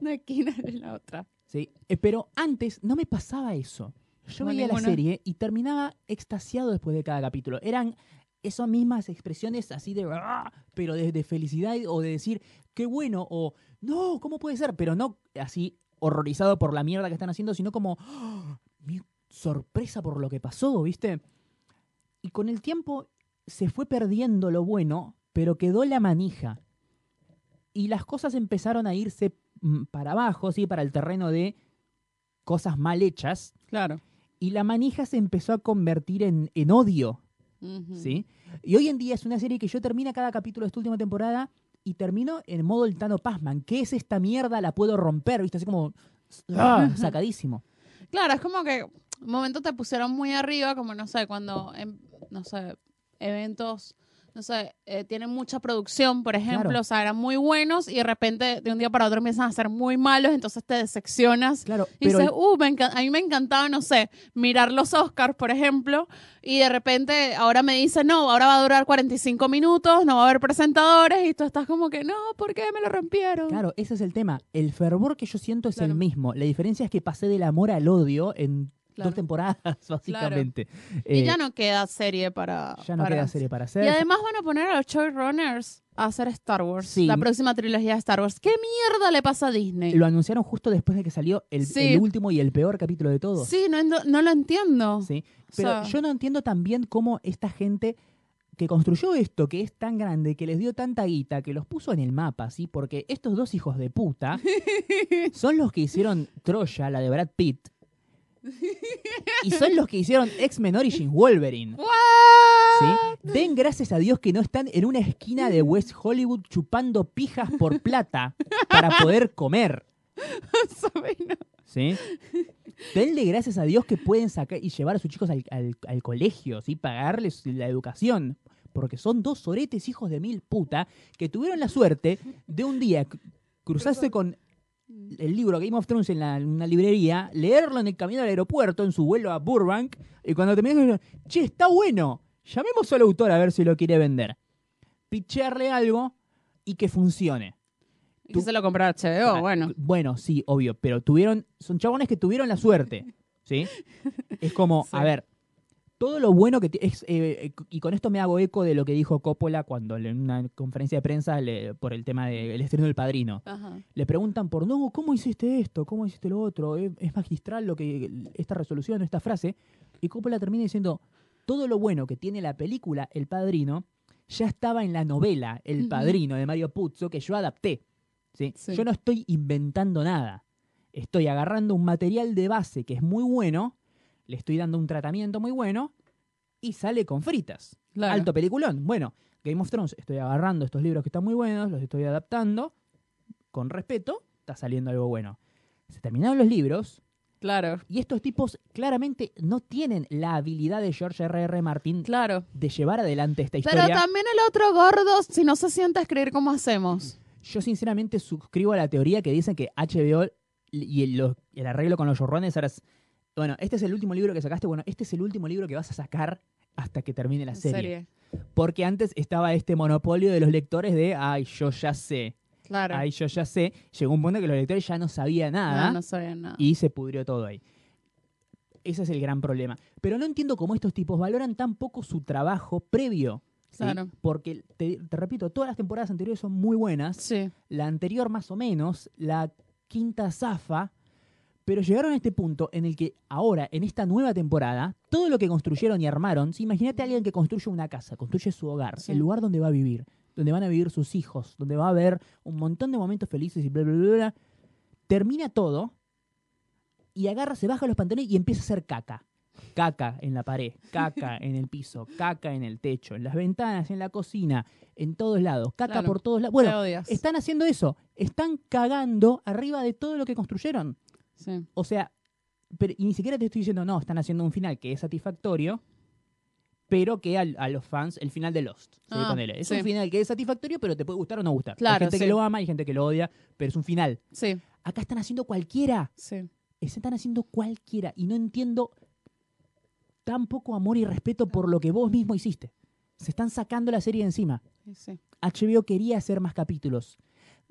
Una esquina de la otra. ¿sí? Eh, Pero antes no me pasaba eso. Yo No, veía la serie y terminaba extasiado después de cada capítulo. Eran esas mismas expresiones así de... "Ah", pero de, de felicidad o de decir, qué bueno, o no, ¿cómo puede ser? Pero no así horrorizado por la mierda que están haciendo, sino como "Ah, mi sorpresa por lo que pasó, ¿viste? Y con el tiempo se fue perdiendo lo bueno, pero quedó la manija. y las cosas empezaron a irse mm, para abajo, ¿sí? Para el terreno de cosas mal hechas. Claro. Y la manija se empezó a convertir en, en odio. ¿sí? Y hoy en día es una serie que yo termino cada capítulo de esta última temporada y termino en modo el Tano Pasman. ¿Qué es esta mierda? La puedo romper, ¿viste? Así como ¡ah! sacadísimo. Claro, es como que un momento te pusieron muy arriba, como no sé, cuando, em, no sé, eventos, no sé, eh, tienen mucha producción, por ejemplo, Claro. o sea, eran muy buenos y de repente de un día para otro empiezan a ser muy malos, entonces te decepcionas. Claro, Y dices, uh, me a mí me encantaba, no sé, mirar los Oscars, por ejemplo, y de repente ahora me dice, no, ahora va a durar 45 minutos, no va a haber presentadores, y tú estás como que, no, ¿por qué me lo rompieron? Claro, ese es el tema. El fervor que yo siento es Claro. el mismo. La diferencia es que pasé del amor al odio en Claro. dos temporadas, básicamente. Y Eh, ya no queda serie para... ya no para- queda serie para hacer. Y además van a poner a los showrunners a hacer Star Wars, Sí. la próxima trilogía de Star Wars. ¿Qué mierda le pasa a Disney? Lo anunciaron justo después de que salió el, Sí. el último y el peor capítulo de todos. Sí, no, no lo entiendo. ¿sí? O Pero sea- yo no entiendo también cómo esta gente que construyó esto, que es tan grande, que les dio tanta guita, que los puso en el mapa, ¿sí? Porque estos dos hijos de puta son los que hicieron Troya, la de Brad Pitt, y son los que hicieron X-Men Origins Wolverine. ¿sí? Den gracias a Dios que no están en una esquina de West Hollywood chupando pijas por plata para poder comer. ¿sí? Denle gracias a Dios que pueden sacar y llevar a sus chicos al, al- al colegio, ¿sí? Pagarles la educación. Porque son dos soretes hijos de mil puta que tuvieron la suerte de un día cru- cruzarse con el libro Game of Thrones en, la- en una librería, leerlo en el camino al aeropuerto, en su vuelo a Burbank, y cuando terminaron, che, está bueno, llamemos al autor a ver si lo quiere vender. Pichearle algo y que funcione. Y se lo compró HBO, Ah, bueno. Bueno, sí, obvio, pero tuvieron, son chabones que tuvieron la suerte, ¿sí? Es como, Sí. a ver, todo lo bueno que es, eh, eh, y con esto me hago eco de lo que dijo Coppola cuando en una conferencia de prensa le- por el tema del estreno del Padrino. Ajá. Le preguntan por, no, ¿cómo hiciste esto? ¿Cómo hiciste lo otro? Es, es magistral lo que esta resolución, esta frase. Y Coppola termina diciendo, todo lo bueno que tiene la película El Padrino ya estaba en la novela El. Padrino de Mario Puzo que yo adapté. ¿sí? Sí. Yo no estoy inventando nada. Estoy agarrando un material de base que es muy bueno, le estoy dando un tratamiento muy bueno y sale con fritas. Claro. Alto peliculón. Bueno, Game of Thrones, estoy agarrando estos libros que están muy buenos, los estoy adaptando con respeto, está saliendo algo bueno. Se terminaron los libros Claro. y estos tipos claramente no tienen la habilidad de George R.R. R. Martin Claro. de llevar adelante esta Pero historia. también el otro gordo, si no se sienta a escribir, ¿cómo hacemos? Yo sinceramente suscribo a la teoría que dicen que HBO y el, lo- el arreglo con los showrunners ahora es, bueno, este es el último libro que sacaste, bueno, este es el último libro que vas a sacar hasta que termine la En serie. Porque antes estaba este monopolio de los lectores de, ay, yo ya sé, Claro. ay, yo ya sé. Llegó un punto que los lectores ya no sabían nada No, no sabía nada. y se pudrió todo ahí. Ese es el gran problema. Pero no entiendo cómo estos tipos valoran tan poco su trabajo previo. ¿sí? Claro. Porque, te, te repito, todas las temporadas anteriores son muy buenas. Sí. La anterior más o menos, la quinta zafa. Pero llegaron a este punto en el que ahora, en esta nueva temporada, todo lo que construyeron y armaron, ¿sí? imagínate a alguien que construye una casa, construye su hogar, Sí. el lugar donde va a vivir, donde van a vivir sus hijos, donde va a haber un montón de momentos felices y bla, bla, bla, bla. Termina todo y agarra, se baja los pantalones y empieza a hacer caca. Caca en la pared, caca en el piso, caca en el techo, en las ventanas, en la cocina, en todos lados, caca Claro. por todos lados. Bueno, están haciendo eso, están cagando arriba de todo lo que construyeron. Sí. O sea, pero, y ni siquiera te estoy diciendo, no, están haciendo un final que es satisfactorio, pero que al- a, los fans, el final de Lost. Ah. Es sí. un final que es satisfactorio, pero te puede gustar o no gustar. Claro, hay gente sí. que lo ama, hay gente que lo odia, pero es un final. Sí. Acá están haciendo cualquiera. Sí. Están haciendo cualquiera. Y no entiendo tan poco amor y respeto por lo que vos mismo hiciste. Se están sacando la serie de encima. HBO quería hacer más capítulos.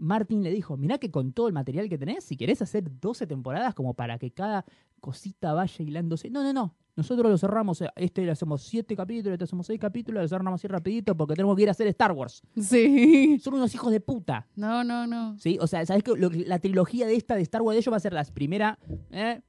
Martin le dijo, mirá que con todo el material que tenés, si querés hacer 12 temporadas como para que cada cosita vaya hilándose. No, no, no. Nosotros lo cerramos, eh, este le hacemos 7 capítulos, este hacemos 6 capítulos, lo cerramos así rapidito porque tenemos que ir a hacer Star Wars. Sí. Son unos hijos de puta. No, no, no. ¿Sí? O sea, ¿sabés que lo que- la trilogía de esta de Star Wars de ellos va a ser la primera, eh,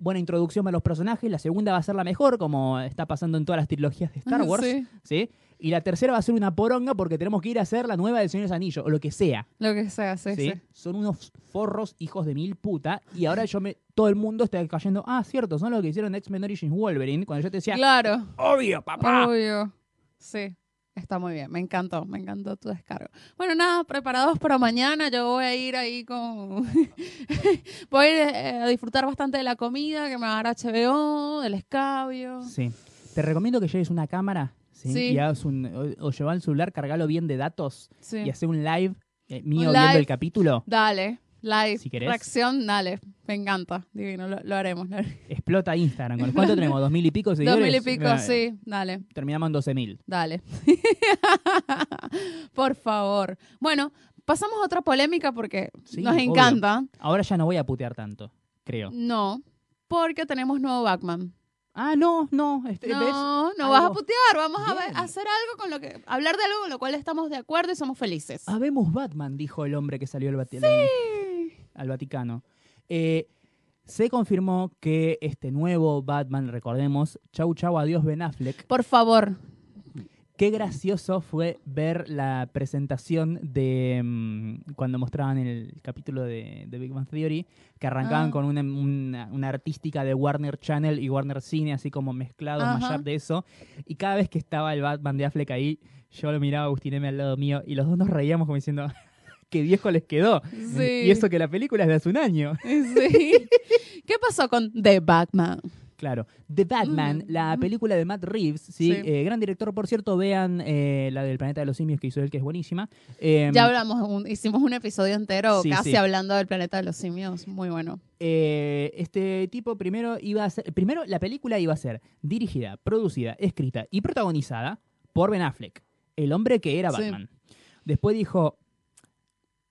buena introducción a los personajes, la segunda va a ser la mejor, como está pasando en todas las trilogías de Star Wars. Sí. ¿sí? Y la tercera va a ser una poronga porque tenemos que ir a hacer la nueva del Señor de los Anillos, o lo que sea. Lo que sea, sí, ¿sí? sí. Son unos forros hijos de mil puta. Y ahora yo me. Todo el mundo está cayendo. Ah, cierto, son los que hicieron X-Men Origins Wolverine. Cuando yo te decía, Claro. obvio, papá. Obvio. Sí. Está muy bien, me encantó, me encantó tu descargo. Bueno, nada, preparados para mañana. Yo voy a ir ahí con. voy a, ir, eh, a disfrutar bastante de la comida que me va a dar HBO, del escabio. Sí. Te recomiendo que lleves una cámara. ¿Sí? Sí. Y hagas un. O, o llevar el celular, cargalo bien de datos. Sí. Y hacer un live eh, mío Un viendo live. el capítulo. Dale, live, Si querés. reacción, dale. Me encanta. Divino, lo, lo haremos. lo haremos. Explota Instagram. ¿Con- ¿Cuánto tenemos? ¿Dos mil y pico de Dos seguidores? mil y pico, sí. Dale, Terminamos en 12 mil. dale. Por favor. Bueno, pasamos a otra polémica porque Sí, nos obvio. encanta. Ahora ya no voy a putear tanto, creo. No, porque tenemos nuevo Batman. Ah, no, no. este, ¿ves? No, no vas a putear. Vamos a, ver- hacer algo con lo que. Hablar de algo con lo cual estamos de acuerdo y somos felices. Habemos Batman, dijo el hombre que salió al, Vati- al Vaticano. Eh, se confirmó que este nuevo Batman, recordemos, chau chau adiós Ben Affleck. Por favor. Qué gracioso fue ver la presentación de mm, cuando mostraban el capítulo de, de Big Bang Theory, que arrancaban Ah. con una, una- una artística de Warner Channel y Warner Cine, así como mezclado, Ajá. mashup de eso. Y cada vez que estaba el Batman de Affleck ahí, yo lo miraba a Agustín M al lado mío y los dos nos reíamos como diciendo, qué viejo les quedó. Sí. Y eso que la película es de hace un año. Sí. ¿Qué pasó con The Batman? Claro. The Batman, Mm. la película de Matt Reeves, ¿sí? Sí. Eh, gran director, por cierto, vean eh, la del Planeta de los Simios que hizo él, que es buenísima. Em, Ya hablamos, un- hicimos un episodio entero Sí, casi sí. hablando del planeta de los simios. Muy bueno. eh, este tipo primero iba a ser, primero la película iba a ser dirigida, producida, escrita y protagonizada por Ben Affleck, el hombre que era. Batman. Después dijo,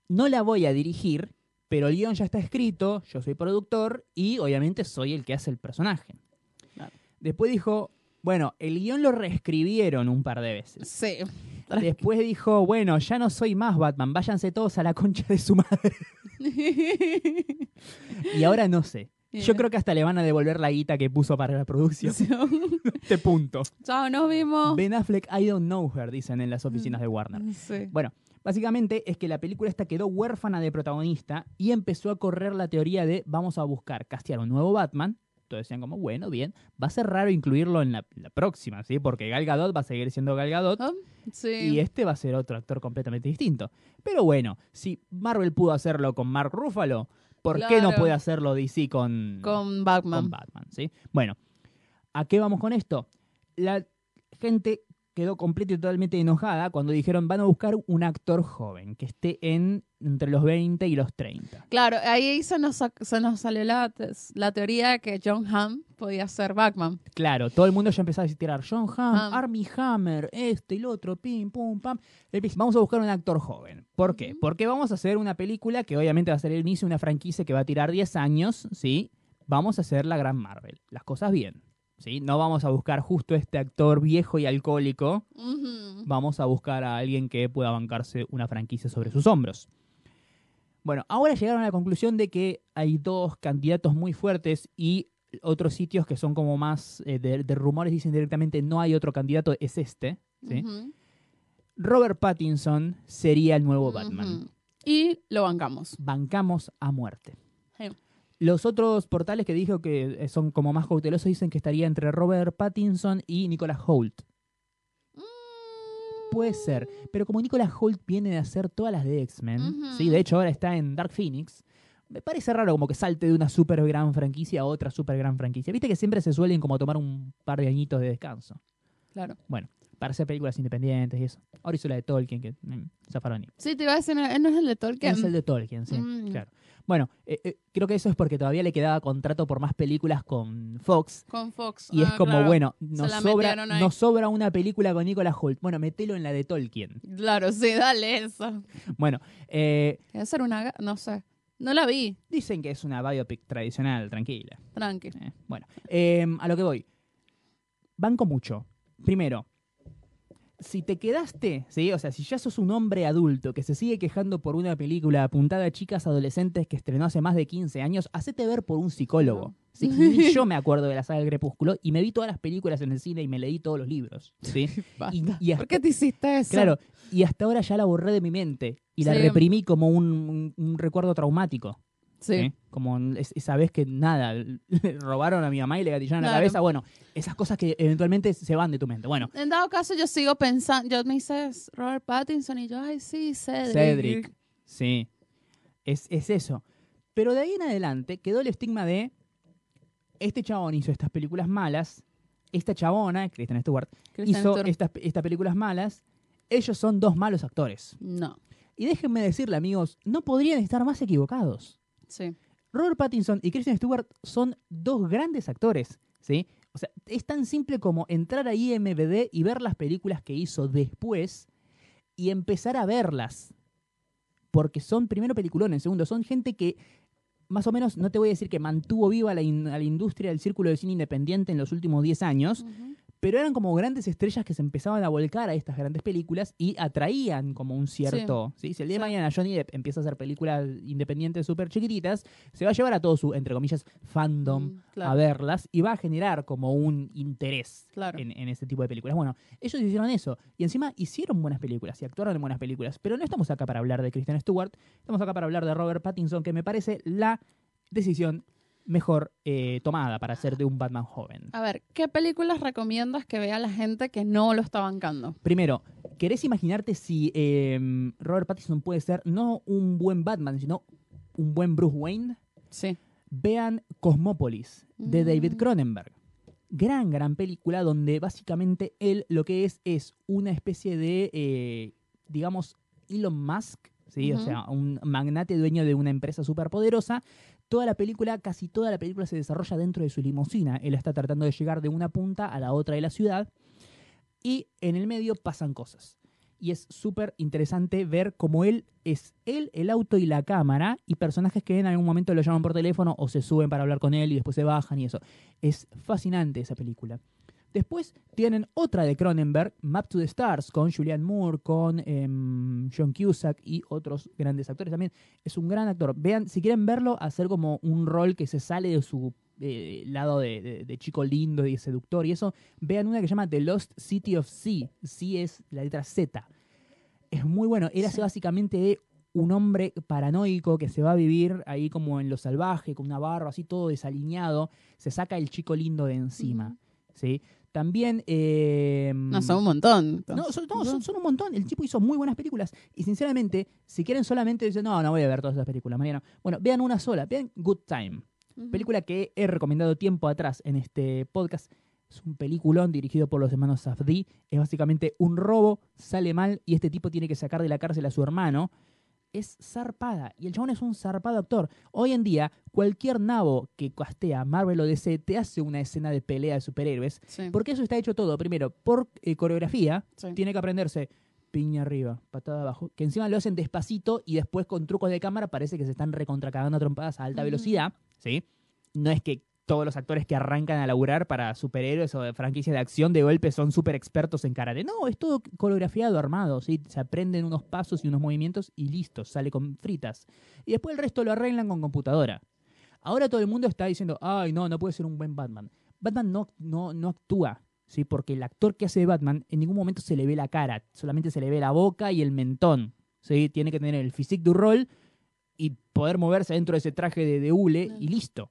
no la voy a dirigir, pero el guion ya está escrito, yo soy productor y obviamente soy el que hace el personaje. Claro. Después dijo, bueno, el guion lo reescribieron un par de veces. Sí. Después dijo, bueno, ya no soy más Batman, váyanse todos a la concha de su madre. Y ahora no sé. Yo creo que hasta le van a devolver la guita que puso para la producción. este punto. Chao, nos vimos. Ben Affleck, I don't know her, dicen en las oficinas de Warner. Sí. Bueno, básicamente es que la película esta quedó huérfana de protagonista y empezó a correr la teoría de vamos a buscar castear un nuevo Batman. Todos decían como, bueno, bien, va a ser raro incluirlo en la, la próxima, ¿sí? Porque Gal Gadot va a seguir siendo Gal Gadot Ah, Sí. y este va a ser otro actor completamente distinto. Pero bueno, si Marvel pudo hacerlo con Mark Ruffalo, ¿por qué no puede hacerlo DC con, Con Batman. con Batman? ¿sí? Bueno, ¿a qué vamos con esto? La gente quedó completa y totalmente enojada cuando dijeron van a buscar un actor joven que esté en entre los 20 y los 30. Claro, ahí se nos, se nos salió la, la teoría de que John Hamm podía ser Batman. Claro, todo el mundo ya empezó a tirar John Hamm, Hamm. Armie Hammer, este y el otro, pim, pum, pam. Vamos a buscar un actor joven. ¿Por qué? Porque vamos a hacer una película que obviamente va a ser el inicio de una franquicia que va a tirar 10 años, ¿sí? Vamos a hacer la gran Marvel. Las cosas bien, ¿sí? No vamos a buscar justo este actor viejo y alcohólico. Vamos a buscar a alguien que pueda bancarse una franquicia sobre sus hombros. Bueno, ahora llegaron a la conclusión de que hay dos candidatos muy fuertes y otros sitios que son como más eh, de, de rumores dicen directamente no hay otro candidato, es este. Robert Pattinson sería el nuevo Batman. Y lo bancamos. Bancamos a muerte. Los otros portales que dijo que eh, son como más cautelosos dicen que estaría entre Robert Pattinson y Nicolas Holt. Puede ser, pero como Nicolas Holt viene de hacer todas las de X-Men. ¿sí? de hecho ahora está en Dark Phoenix, me parece raro como que salte de una super gran franquicia a otra super gran franquicia. Viste que siempre se suelen como tomar un par de añitos de descanso. Claro. Bueno, para hacer películas independientes y eso. Ahora hizo la de Tolkien, que mm, zafaron ahí. Sí, te iba a decir, ¿no no es el de Tolkien? Es el de Tolkien, sí, Mm. claro. Bueno, eh, eh, creo que eso es porque todavía le quedaba contrato por más películas con Fox. Con Fox. Y es Ah, como, claro. bueno, nos sobra, nos sobra una película con Nicolas Holt. Bueno, metelo en la de Tolkien. Claro, sí, dale eso. Bueno, eh, Debe ser una... No sé. No la vi. dicen que es una biopic tradicional, tranquila. Tranqui. Eh, bueno, a lo que voy. Banco mucho. Primero, si te quedaste, ¿sí? O sea, si ya sos un hombre adulto que se sigue quejando por una película apuntada a chicas adolescentes que estrenó hace más de 15 años, hacete ver por un psicólogo. ¿sí? Yo me acuerdo de la saga del Crepúsculo y me vi todas las películas en el cine y me leí todos los libros, ¿sí? Y, y hasta- ¿Por qué te hiciste eso? Claro, y hasta ahora ya la borré de mi mente y la Sí. reprimí como un, un- un recuerdo traumático. Sí. ¿sí? Como es- esa vez que nada, le robaron a mi mamá y le gatillaron la cabeza. Bueno, esas cosas que eventualmente se van de tu mente. Bueno, En dado caso, yo sigo pensando, yo me hice Robert Pattinson y yo, ay, sí, Cedric. Cedric. Sí, es, es eso. Pero de ahí en adelante quedó el estigma de este chabón hizo estas películas malas, esta chabona, Kristen Stewart, Kristen hizo Stewart. estas, estas películas malas, ellos son dos malos actores. No, Y déjenme decirle, amigos, no podrían estar más equivocados. Sí. Robert Pattinson y Kristen Stewart son dos grandes actores, ¿sí? O sea, es tan simple como entrar a IMDb y ver las películas que hizo después y empezar a verlas. Porque son, primero, peliculones, segundo, son gente que, más o menos, no te voy a decir que mantuvo viva la in- a la industria del círculo de cine independiente en los últimos 10 años. Pero eran como grandes estrellas que se empezaban a volcar a estas grandes películas y atraían como un cierto... ¿sí? Si el día de mañana Johnny Depp empieza a hacer películas independientes súper chiquititas, se va a llevar a todo su, entre comillas, fandom Mm, claro. a verlas y va a generar como un interés Claro. en, en ese tipo de películas. Bueno, ellos hicieron eso y encima hicieron buenas películas y actuaron en buenas películas, pero no estamos acá para hablar de Kristen Stewart, estamos acá para hablar de Robert Pattinson, que me parece la decisión mejor eh, tomada para hacer de un Batman joven. A ver, ¿qué películas recomiendas que vea la gente que no lo está bancando? Primero, ¿querés imaginarte si eh, Robert Pattinson puede ser no un buen Batman, sino un buen Bruce Wayne? Sí. Vean Cosmópolis de Mm. David Cronenberg. Gran, gran película donde básicamente él lo que es es una especie de, eh, digamos, Elon Musk, ¿sí? o sea, un magnate dueño de una empresa súper poderosa. Toda la película, casi toda la película se desarrolla dentro de su limusina. Él está tratando de llegar de una punta a la otra de la ciudad y en el medio pasan cosas. Y es súper interesante ver cómo él es él, el auto y la cámara, y personajes que en algún momento lo llaman por teléfono o se suben para hablar con él y después se bajan y eso. Es fascinante esa película. Después tienen otra de Cronenberg, Map to the Stars, con Julianne Moore, con em, John Cusack y otros grandes actores también. Es un gran actor. Vean, si quieren verlo, hacer como un rol que se sale de su eh, lado de, de- de chico lindo y seductor y eso, vean una que se llama The Lost City of C. C es la letra Z. Es muy bueno. Él hace básicamente de un hombre paranoico que se va a vivir ahí como en lo salvaje, con una barba así todo desalineado. Se saca el chico lindo de encima. ¿Sí? También... eh, No, son un montón. no, son, no, son- son un montón. El tipo hizo muy buenas películas. Y sinceramente, si quieren solamente decir, no, no voy a ver todas esas películas, Mariano. Bueno, vean una sola. Vean Good Time. Película que he recomendado tiempo atrás en este podcast. Es un peliculón dirigido por los hermanos Safdie. Es básicamente un robo, sale mal y este tipo tiene que sacar de la cárcel a su hermano. Es zarpada. Y el chabón es un zarpado actor. Hoy en día, cualquier nabo que castea Marvel o DC te hace una escena de pelea de superhéroes. Sí. Porque eso está hecho todo, primero, por eh, coreografía. Sí. Tiene que aprenderse piña arriba, patada abajo. Que encima lo hacen despacito y después con trucos de cámara parece que se están recontracagando a trompadas a alta velocidad. ¿sí? No es que todos los actores que arrancan a laburar para superhéroes o de franquicias de acción de golpe son súper expertos en karate. No, es todo coreografiado, armado. ¿sí? Se aprenden unos pasos y unos movimientos y listo, sale con fritas. Y después el resto lo arreglan con computadora. Ahora todo el mundo está diciendo, ay, no, no puede ser un buen Batman. Batman no, no, no actúa, ¿sí? Porque el actor que hace de Batman en ningún momento se le ve la cara, solamente se le ve la boca y el mentón, ¿sí? Tiene que tener el physique du rol y poder moverse dentro de ese traje de, de hule y listo.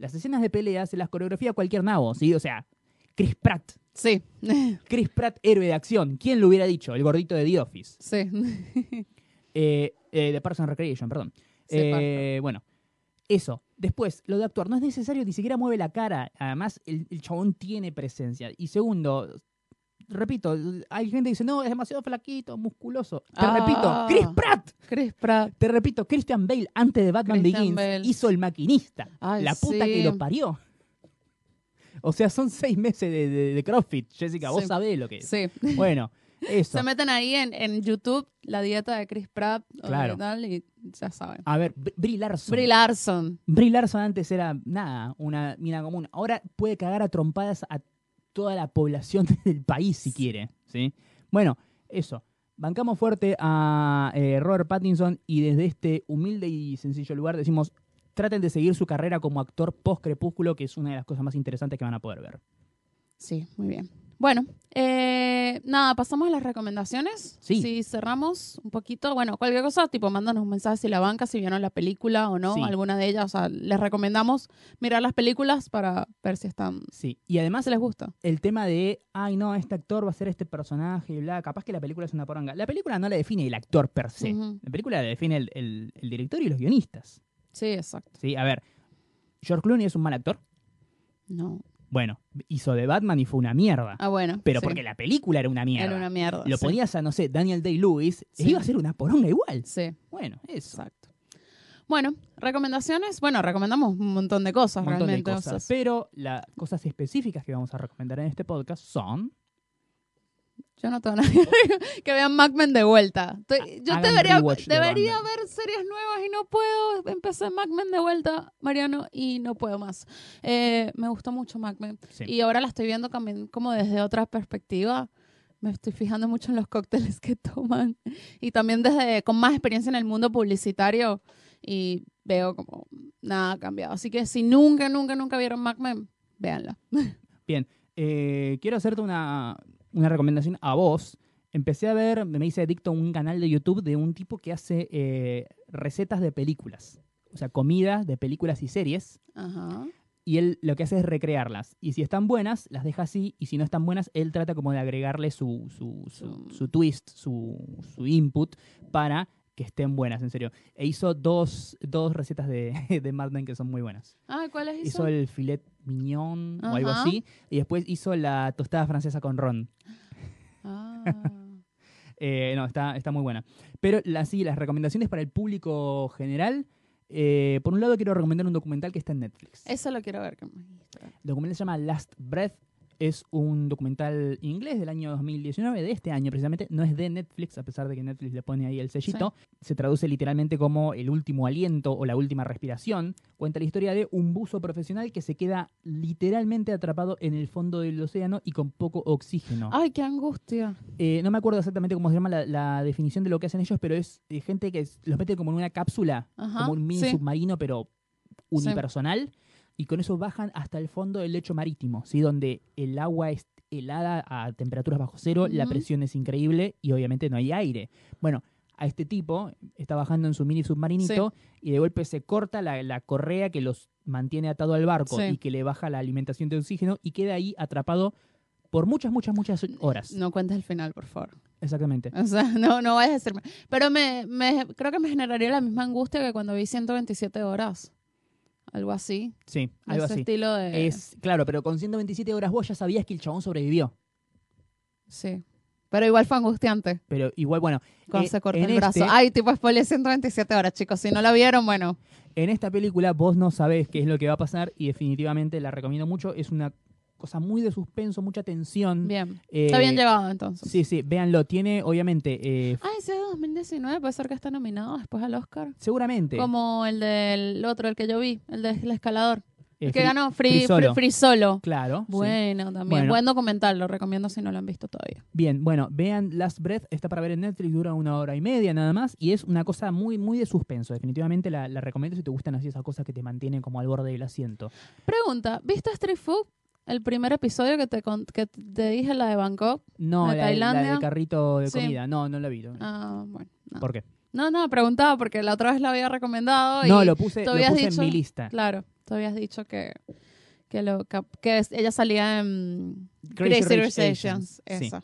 Las escenas de pelea se las coreografía cualquier nabo, ¿sí? O sea, Chris Pratt. Sí. Chris Pratt, héroe de acción. ¿Quién lo hubiera dicho? El gordito de The Office. sí. Eh, eh, de Parks and Recreation, perdón. Sí, Eh, bueno, eso. Después, lo de actuar. No es necesario, ni siquiera mueve la cara. Además, el, el chabón tiene presencia. Y segundo, repito, hay gente que dice, no, es demasiado flaquito, musculoso. Te Ah. repito, Chris Pratt. Chris Pratt. Te repito, Christian Bale, antes de Batman Christian Begins, Bale. hizo el maquinista. Ay, la puta sí. que lo parió. O sea, son seis meses de, de- de CrossFit, Jessica. Vos sabés lo que es. Sí. Bueno, eso. Se meten ahí en, en YouTube la dieta de Chris Pratt Claro. y tal, y ya saben. A ver, Br- Brie Larson. Brie Larson. Brie Larson antes era nada, una mina común. Ahora puede cagar a trompadas a toda la población del país si quiere, ¿sí? Bueno, eso. Bancamos fuerte a eh, Robert Pattinson y desde este humilde y sencillo lugar decimos, traten de seguir su carrera como actor post-crepúsculo, que es una de las cosas más interesantes que van a poder ver. Sí, muy bien. Bueno, eh, nada, pasamos a las recomendaciones. Sí. Si cerramos un poquito, bueno, cualquier cosa, tipo, mándanos un mensaje si la banca, si vieron la película o no, Sí. alguna de ellas. O sea, les recomendamos mirar las películas para ver si están, Sí, y además si les gusta. el tema de, ay no, este actor va a ser este personaje y bla, capaz que la película es una poronga. La película no la define el actor per se. La película la define el, el- el director y los guionistas. Sí, exacto. ¿sí? A ver, George Clooney es un mal actor. No. Bueno, hizo de Batman y fue una mierda. Ah, bueno. pero sí. porque la película era una mierda. Era una mierda. Lo sí. ponías a, no sé, Daniel Day-Lewis, Sí. iba a ser una poronga igual. Sí, Bueno, eso. exacto. Bueno, recomendaciones. Bueno, recomendamos un montón de cosas Un montón de realmente. o cosas. Pero las cosas específicas que vamos a recomendar en este podcast son. Yo no tengo nada que vean Mad Men de vuelta. Estoy- yo debería, de debería ver series nuevas y no puedo. Empecé Mad Men de vuelta, Mariano, y no puedo más. Eh, me gustó mucho Mad Men. Sí. Y ahora la estoy viendo también como desde otra perspectiva. Me estoy fijando mucho en los cócteles que toman. Y también desde con más experiencia en el mundo publicitario. Y veo como nada ha cambiado. Así que si nunca, nunca, nunca vieron Mad Men, véanla. Eh, quiero hacerte una, una recomendación a vos. Empecé a ver, me hice adicto a un canal de YouTube de un tipo que hace eh, recetas de películas. O sea, comida de películas y series. Ajá. Y él lo que hace es recrearlas. Y si están buenas, las deja así. Y si no están buenas, él trata como de agregarle su, su, su, Su- twist, su, su input para que estén buenas, en serio. E hizo dos, dos recetas de, de Mad Men que son muy buenas. Ah, ¿cuáles hizo? Hizo el filet mignon o algo así. Y después hizo la tostada francesa con ron. Ah. Eh, no, está, está muy buena. Pero la, sí, las recomendaciones para el público general. eh, por un lado, quiero recomendar un documental que está en Netflix. Eso lo quiero ver. El documental se llama Last Breath. Es un documental inglés del año 2019, de este año precisamente. No es de Netflix, a pesar de que Netflix le pone ahí el sellito. Se traduce literalmente como el último aliento o la última respiración. Cuenta la historia de un buzo profesional que se queda literalmente atrapado en el fondo del océano y con poco oxígeno. Ay, qué angustia. Eh, no me acuerdo exactamente cómo se llama la, la definición de lo que hacen ellos, pero es eh, gente que los mete como en una cápsula, Ajá. como un mini sí. submarino, pero unipersonal, y con eso bajan hasta el fondo del lecho marítimo, ¿sí? donde el agua es helada a temperaturas bajo cero, la presión es increíble y obviamente no hay aire. Bueno, a este tipo está bajando en su mini submarinito y de golpe se corta la, la correa que los mantiene atado al barco Sí. y que le baja la alimentación de oxígeno y queda ahí atrapado por muchas, muchas, muchas horas. No cuentes el final, por favor. Exactamente. O sea, no, no vayas a decirme. Pero me, me, creo que me generaría la misma angustia que cuando vi 127 horas. Algo así. Sí, algo Ese así. estilo de... Es, claro, pero con 127 horas vos ya sabías que el chabón sobrevivió. Sí. Pero igual fue angustiante Pero igual, bueno, cuando eh, se corta en el brazo. este- Ay, tipo, spoiler 127 horas, chicos. Si no la vieron, bueno. en esta película vos no sabés qué es lo que va a pasar y definitivamente la recomiendo mucho. Es una cosa muy de suspenso, mucha tensión. Bien. Eh, Está bien llevado, entonces. Sí, sí, véanlo. Tiene, obviamente, eh, Ah, ese de 2019 puede ser que está nominado después al Oscar. seguramente. Como el del otro, el que yo vi, el del escalador. eh, El que Free- ganó Free, Free Solo. Free- Free Solo. Claro. sí. Bueno, también. Bueno. Buen documental, lo recomiendo si no lo han visto todavía. Bien, bueno, vean Last Breath, está para ver en Netflix, dura una hora y media nada más, y es una cosa muy, muy de suspenso. Definitivamente la, la recomiendo si te gustan así esas cosas que te mantienen como al borde del asiento. Pregunta, ¿viste Street Food? El primer episodio que te, con- que te dije, la de Bangkok. No, ¿De la, la Tailandia? del carrito de Sí. comida, no, no la vi. Ah, bueno. No. ¿Por qué? no, no, preguntaba porque la otra vez la había recomendado. No, y lo puse, tú lo habías puse dicho- en mi lista. Claro, tú habías dicho que, que, lo, que, que es- ella salía en Crazy Rich Asians, Asians. sí. Esa.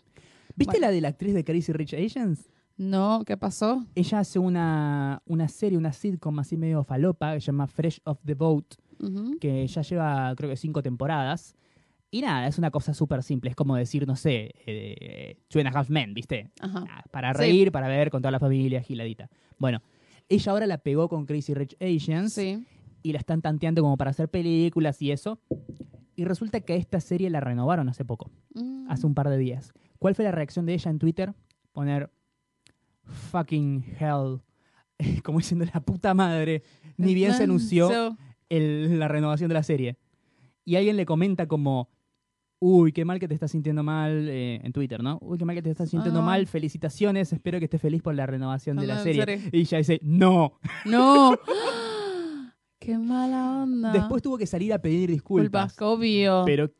¿Viste Bueno. la de la actriz de Crazy Rich Asians? No, ¿qué pasó? Ella hace una, una serie, una sitcom así medio falopa que se llama Fresh Off the Boat, Ujú. que ya lleva creo que cinco temporadas. Y nada, es una cosa súper simple. Es como decir, no sé, eh, Two and a Half Men, ¿viste? Ajá. Para Sí. reír, para ver con toda la familia, giladita. Bueno, ella ahora la pegó con Crazy Rich Asians Sí. y la están tanteando como para hacer películas y eso. Y resulta que esta serie la renovaron hace poco, Mm. hace un par de días. ¿Cuál fue la reacción de ella en Twitter? Poner fucking hell. Como diciendo la puta madre. Ni bien se anunció el- la renovación de la serie. Y alguien le comenta como, Uy, qué mal que te estás sintiendo mal eh, en Twitter, ¿no? Uy, qué mal que te estás sintiendo Ah. mal. Felicitaciones, espero que estés feliz por la renovación de la serie. Y ella dice, no. No. Qué mala onda. Después tuvo que salir a pedir Culpas, disculpas. obvio. Pero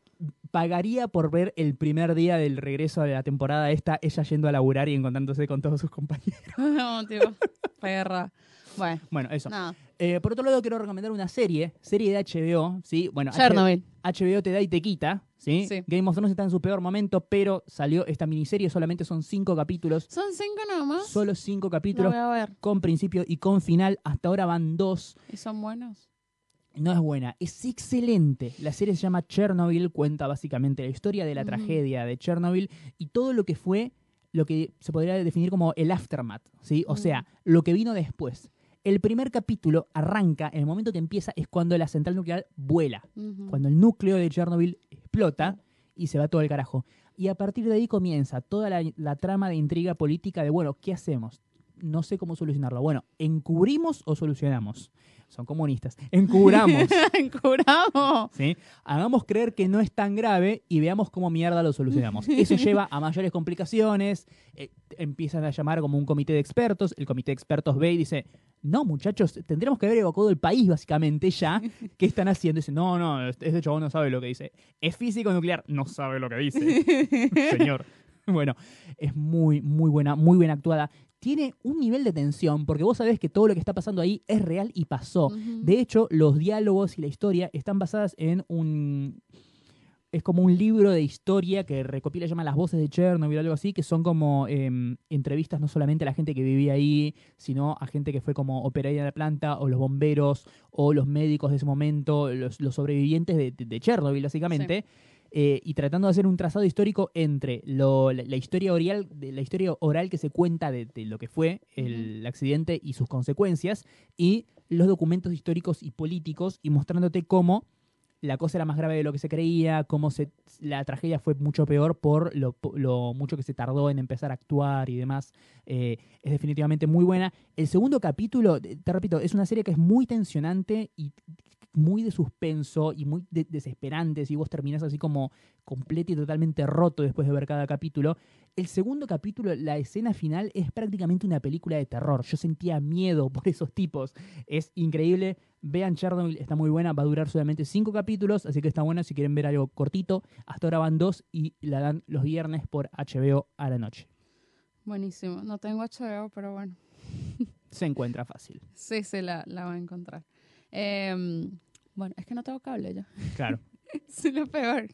pagaría por ver el primer día del regreso de la temporada esta, ella yendo a laburar y encontrándose con todos sus compañeros. no, tío. Perra. Bueno, Bueno, eso. Eh, por otro lado, quiero recomendar una serie, serie de HBO, ¿sí? Bueno, Chernobyl. HBO te da y te quita, ¿sí? Sí. Game of Thrones está en su peor momento, pero salió esta miniserie, solamente son cinco capítulos, Son cinco nada más. solo cinco Lo capítulos, voy a ver. con principio y con final. Hasta ahora van dos. ¿Y son buenos? No es buena, es excelente. La serie se llama Chernobyl, cuenta básicamente la historia de la Ujú. tragedia de Chernobyl y todo lo que fue lo que se podría definir como el aftermath, ¿sí? O Mm. sea, lo que vino después. El primer capítulo arranca, en el momento que empieza es cuando la central nuclear vuela, cuando el núcleo de Chernobyl explota y se va todo el carajo. Y a partir de ahí comienza toda la, la trama de intriga política de, bueno, ¿qué hacemos? No sé cómo solucionarlo. Bueno, ¿encubrimos o solucionamos? Son comunistas. Encubramos. Curamos. ¿sí? Hagamos creer que no es tan grave y veamos cómo mierda lo solucionamos. Eso lleva a mayores complicaciones, eh, empiezan a llamar como un comité de expertos, el comité de expertos ve y dice, no muchachos, tendremos que haber evacuado el país básicamente ya, ¿qué están haciendo? Dice, no, no, ese chabón no sabe lo que dice. Es físico nuclear, no sabe lo que dice, señor. Bueno, es muy, muy buena, muy bien actuada. Tiene un nivel de tensión, porque vos sabés que todo lo que está pasando ahí es real y pasó. De hecho, los diálogos y la historia están basadas en un... Es como un libro de historia que recopila, llama Las voces de Chernobyl o algo así, que son como em, entrevistas no solamente a la gente que vivía ahí, sino a gente que fue como operaria de la planta, o los bomberos, o los médicos de ese momento, los, los sobrevivientes de, de- de Chernobyl, básicamente. Eh, y tratando de hacer un trazado histórico entre lo- la, la historia oral, de, la historia oral que se cuenta de, de lo que fue el accidente y sus consecuencias, y los documentos históricos y políticos, y mostrándote cómo la cosa era más grave de lo que se creía, cómo se, la tragedia fue mucho peor por lo, mucho que se tardó en empezar a actuar y demás. Eh, es definitivamente muy buena. El segundo capítulo, te repito, es una serie que es muy tensionante y muy de suspenso y muy de- desesperante. Si vos terminás así como completo y totalmente roto después de ver cada capítulo. El segundo capítulo, la escena final, es prácticamente una película de terror. Yo sentía miedo por esos tipos. Es increíble. Vean Chernobyl, está muy buena. Va a durar solamente cinco capítulos, así que está buena si quieren ver algo cortito. Hasta ahora van dos y la dan los viernes por HBO a la noche. Buenísimo. No tengo HBO, pero bueno. Se encuentra fácil. Sí, sí, la, la va a encontrar. Em, bueno, es que no tengo cable ya. Claro. Es lo peor.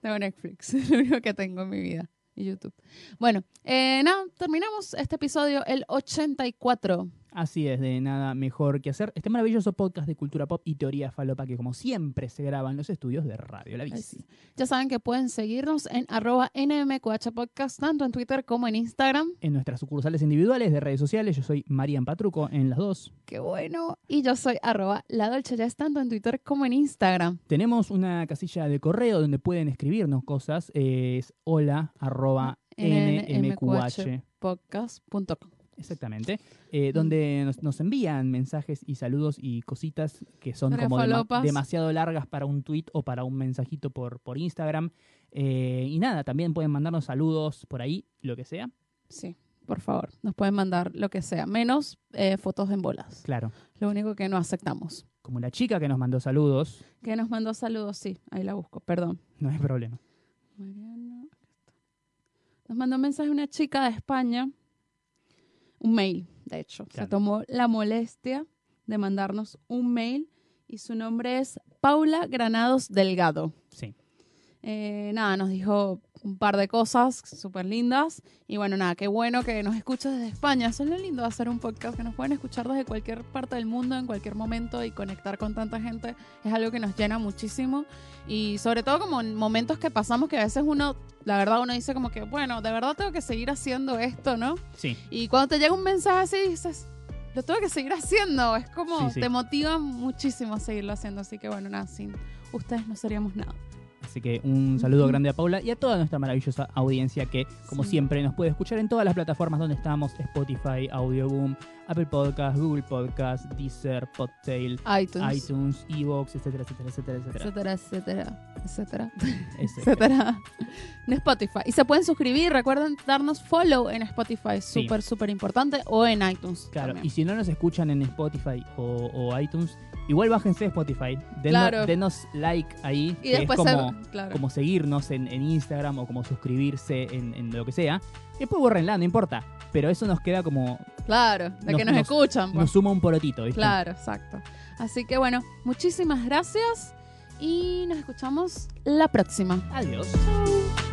Tengo Netflix, es lo único que tengo en mi vida. Y YouTube. Bueno, eh, nada, terminamos este episodio, el 84. Así es, de nada mejor que hacer. Este maravilloso podcast de cultura pop y teoría falopa que como siempre se graba en los estudios de Radio La Bici. Ya saben que pueden seguirnos en arroba NMQH Podcast, tanto en Twitter como en Instagram. En nuestras sucursales individuales de redes sociales, yo soy Marian Patruco en las dos. Qué bueno. Y yo soy arroba la Dolce Jazz, tanto en Twitter como en Instagram. Tenemos una casilla de correo donde pueden escribirnos cosas. es hola arroba nmqh. Podcast.com. Exactamente. eh, donde nos, nos envían mensajes y saludos y cositas que son como demasiado largas para un tweet o para un mensajito por, por Instagram. Eh, y nada, también pueden mandarnos saludos por ahí, lo que sea. Sí, por favor. Nos pueden mandar lo que sea, menos eh, fotos en bolas. Claro. Lo único que no aceptamos. Como la chica que nos mandó saludos, Que nos mandó saludos, sí, ahí la busco, perdón. no hay problema. Está. Nos mandó un mensaje una chica de España, un mail, de hecho. Se tomó la molestia de mandarnos un mail y su nombre es Paula Granados Delgado. Sí. Eh, nada, nos dijo un par de cosas súper lindas. Y bueno, nada, qué bueno que nos escuchas desde España. Eso es lo lindo de hacer un podcast, que nos pueden escuchar desde cualquier parte del mundo, en cualquier momento y conectar con tanta gente. Es algo que nos llena muchísimo. Y sobre todo como en momentos que pasamos que a veces uno, la verdad, uno dice como que, bueno, de verdad tengo que seguir haciendo esto, ¿no? Sí. Y cuando te llega un mensaje así, dices, lo tengo que seguir haciendo. Es como, Sí, sí. te motiva muchísimo a seguirlo haciendo. Así que bueno, nada, sin ustedes no seríamos nada. Así que un saludo grande a Paula y a toda nuestra maravillosa audiencia que, como Sí. siempre, nos puede escuchar en todas las plataformas donde estamos: Spotify, Audioboom, Apple Podcast, Google Podcast, Deezer, Podtail, iTunes. iTunes, Evox, etcétera, etcétera, etcétera, etcétera. Etcétera, etcétera, etcétera, Etcétera. En Spotify. Y se pueden suscribir, recuerden darnos follow en Spotify, súper, súper importante, o en iTunes. Claro, también. y si no nos escuchan en Spotify o, o iTunes, igual bájense Spotify, denos, Claro. denos like ahí, Y que después es como, se- claro. como seguirnos en, en Instagram o como suscribirse en, en lo que sea. Después borrenla, no importa, pero eso nos queda como, Claro, de nos- que nos, nos- escuchan. pues. nos suma un porotito, ¿viste? Claro, exacto. Así que bueno, muchísimas gracias y nos escuchamos la próxima. Adiós. Chau.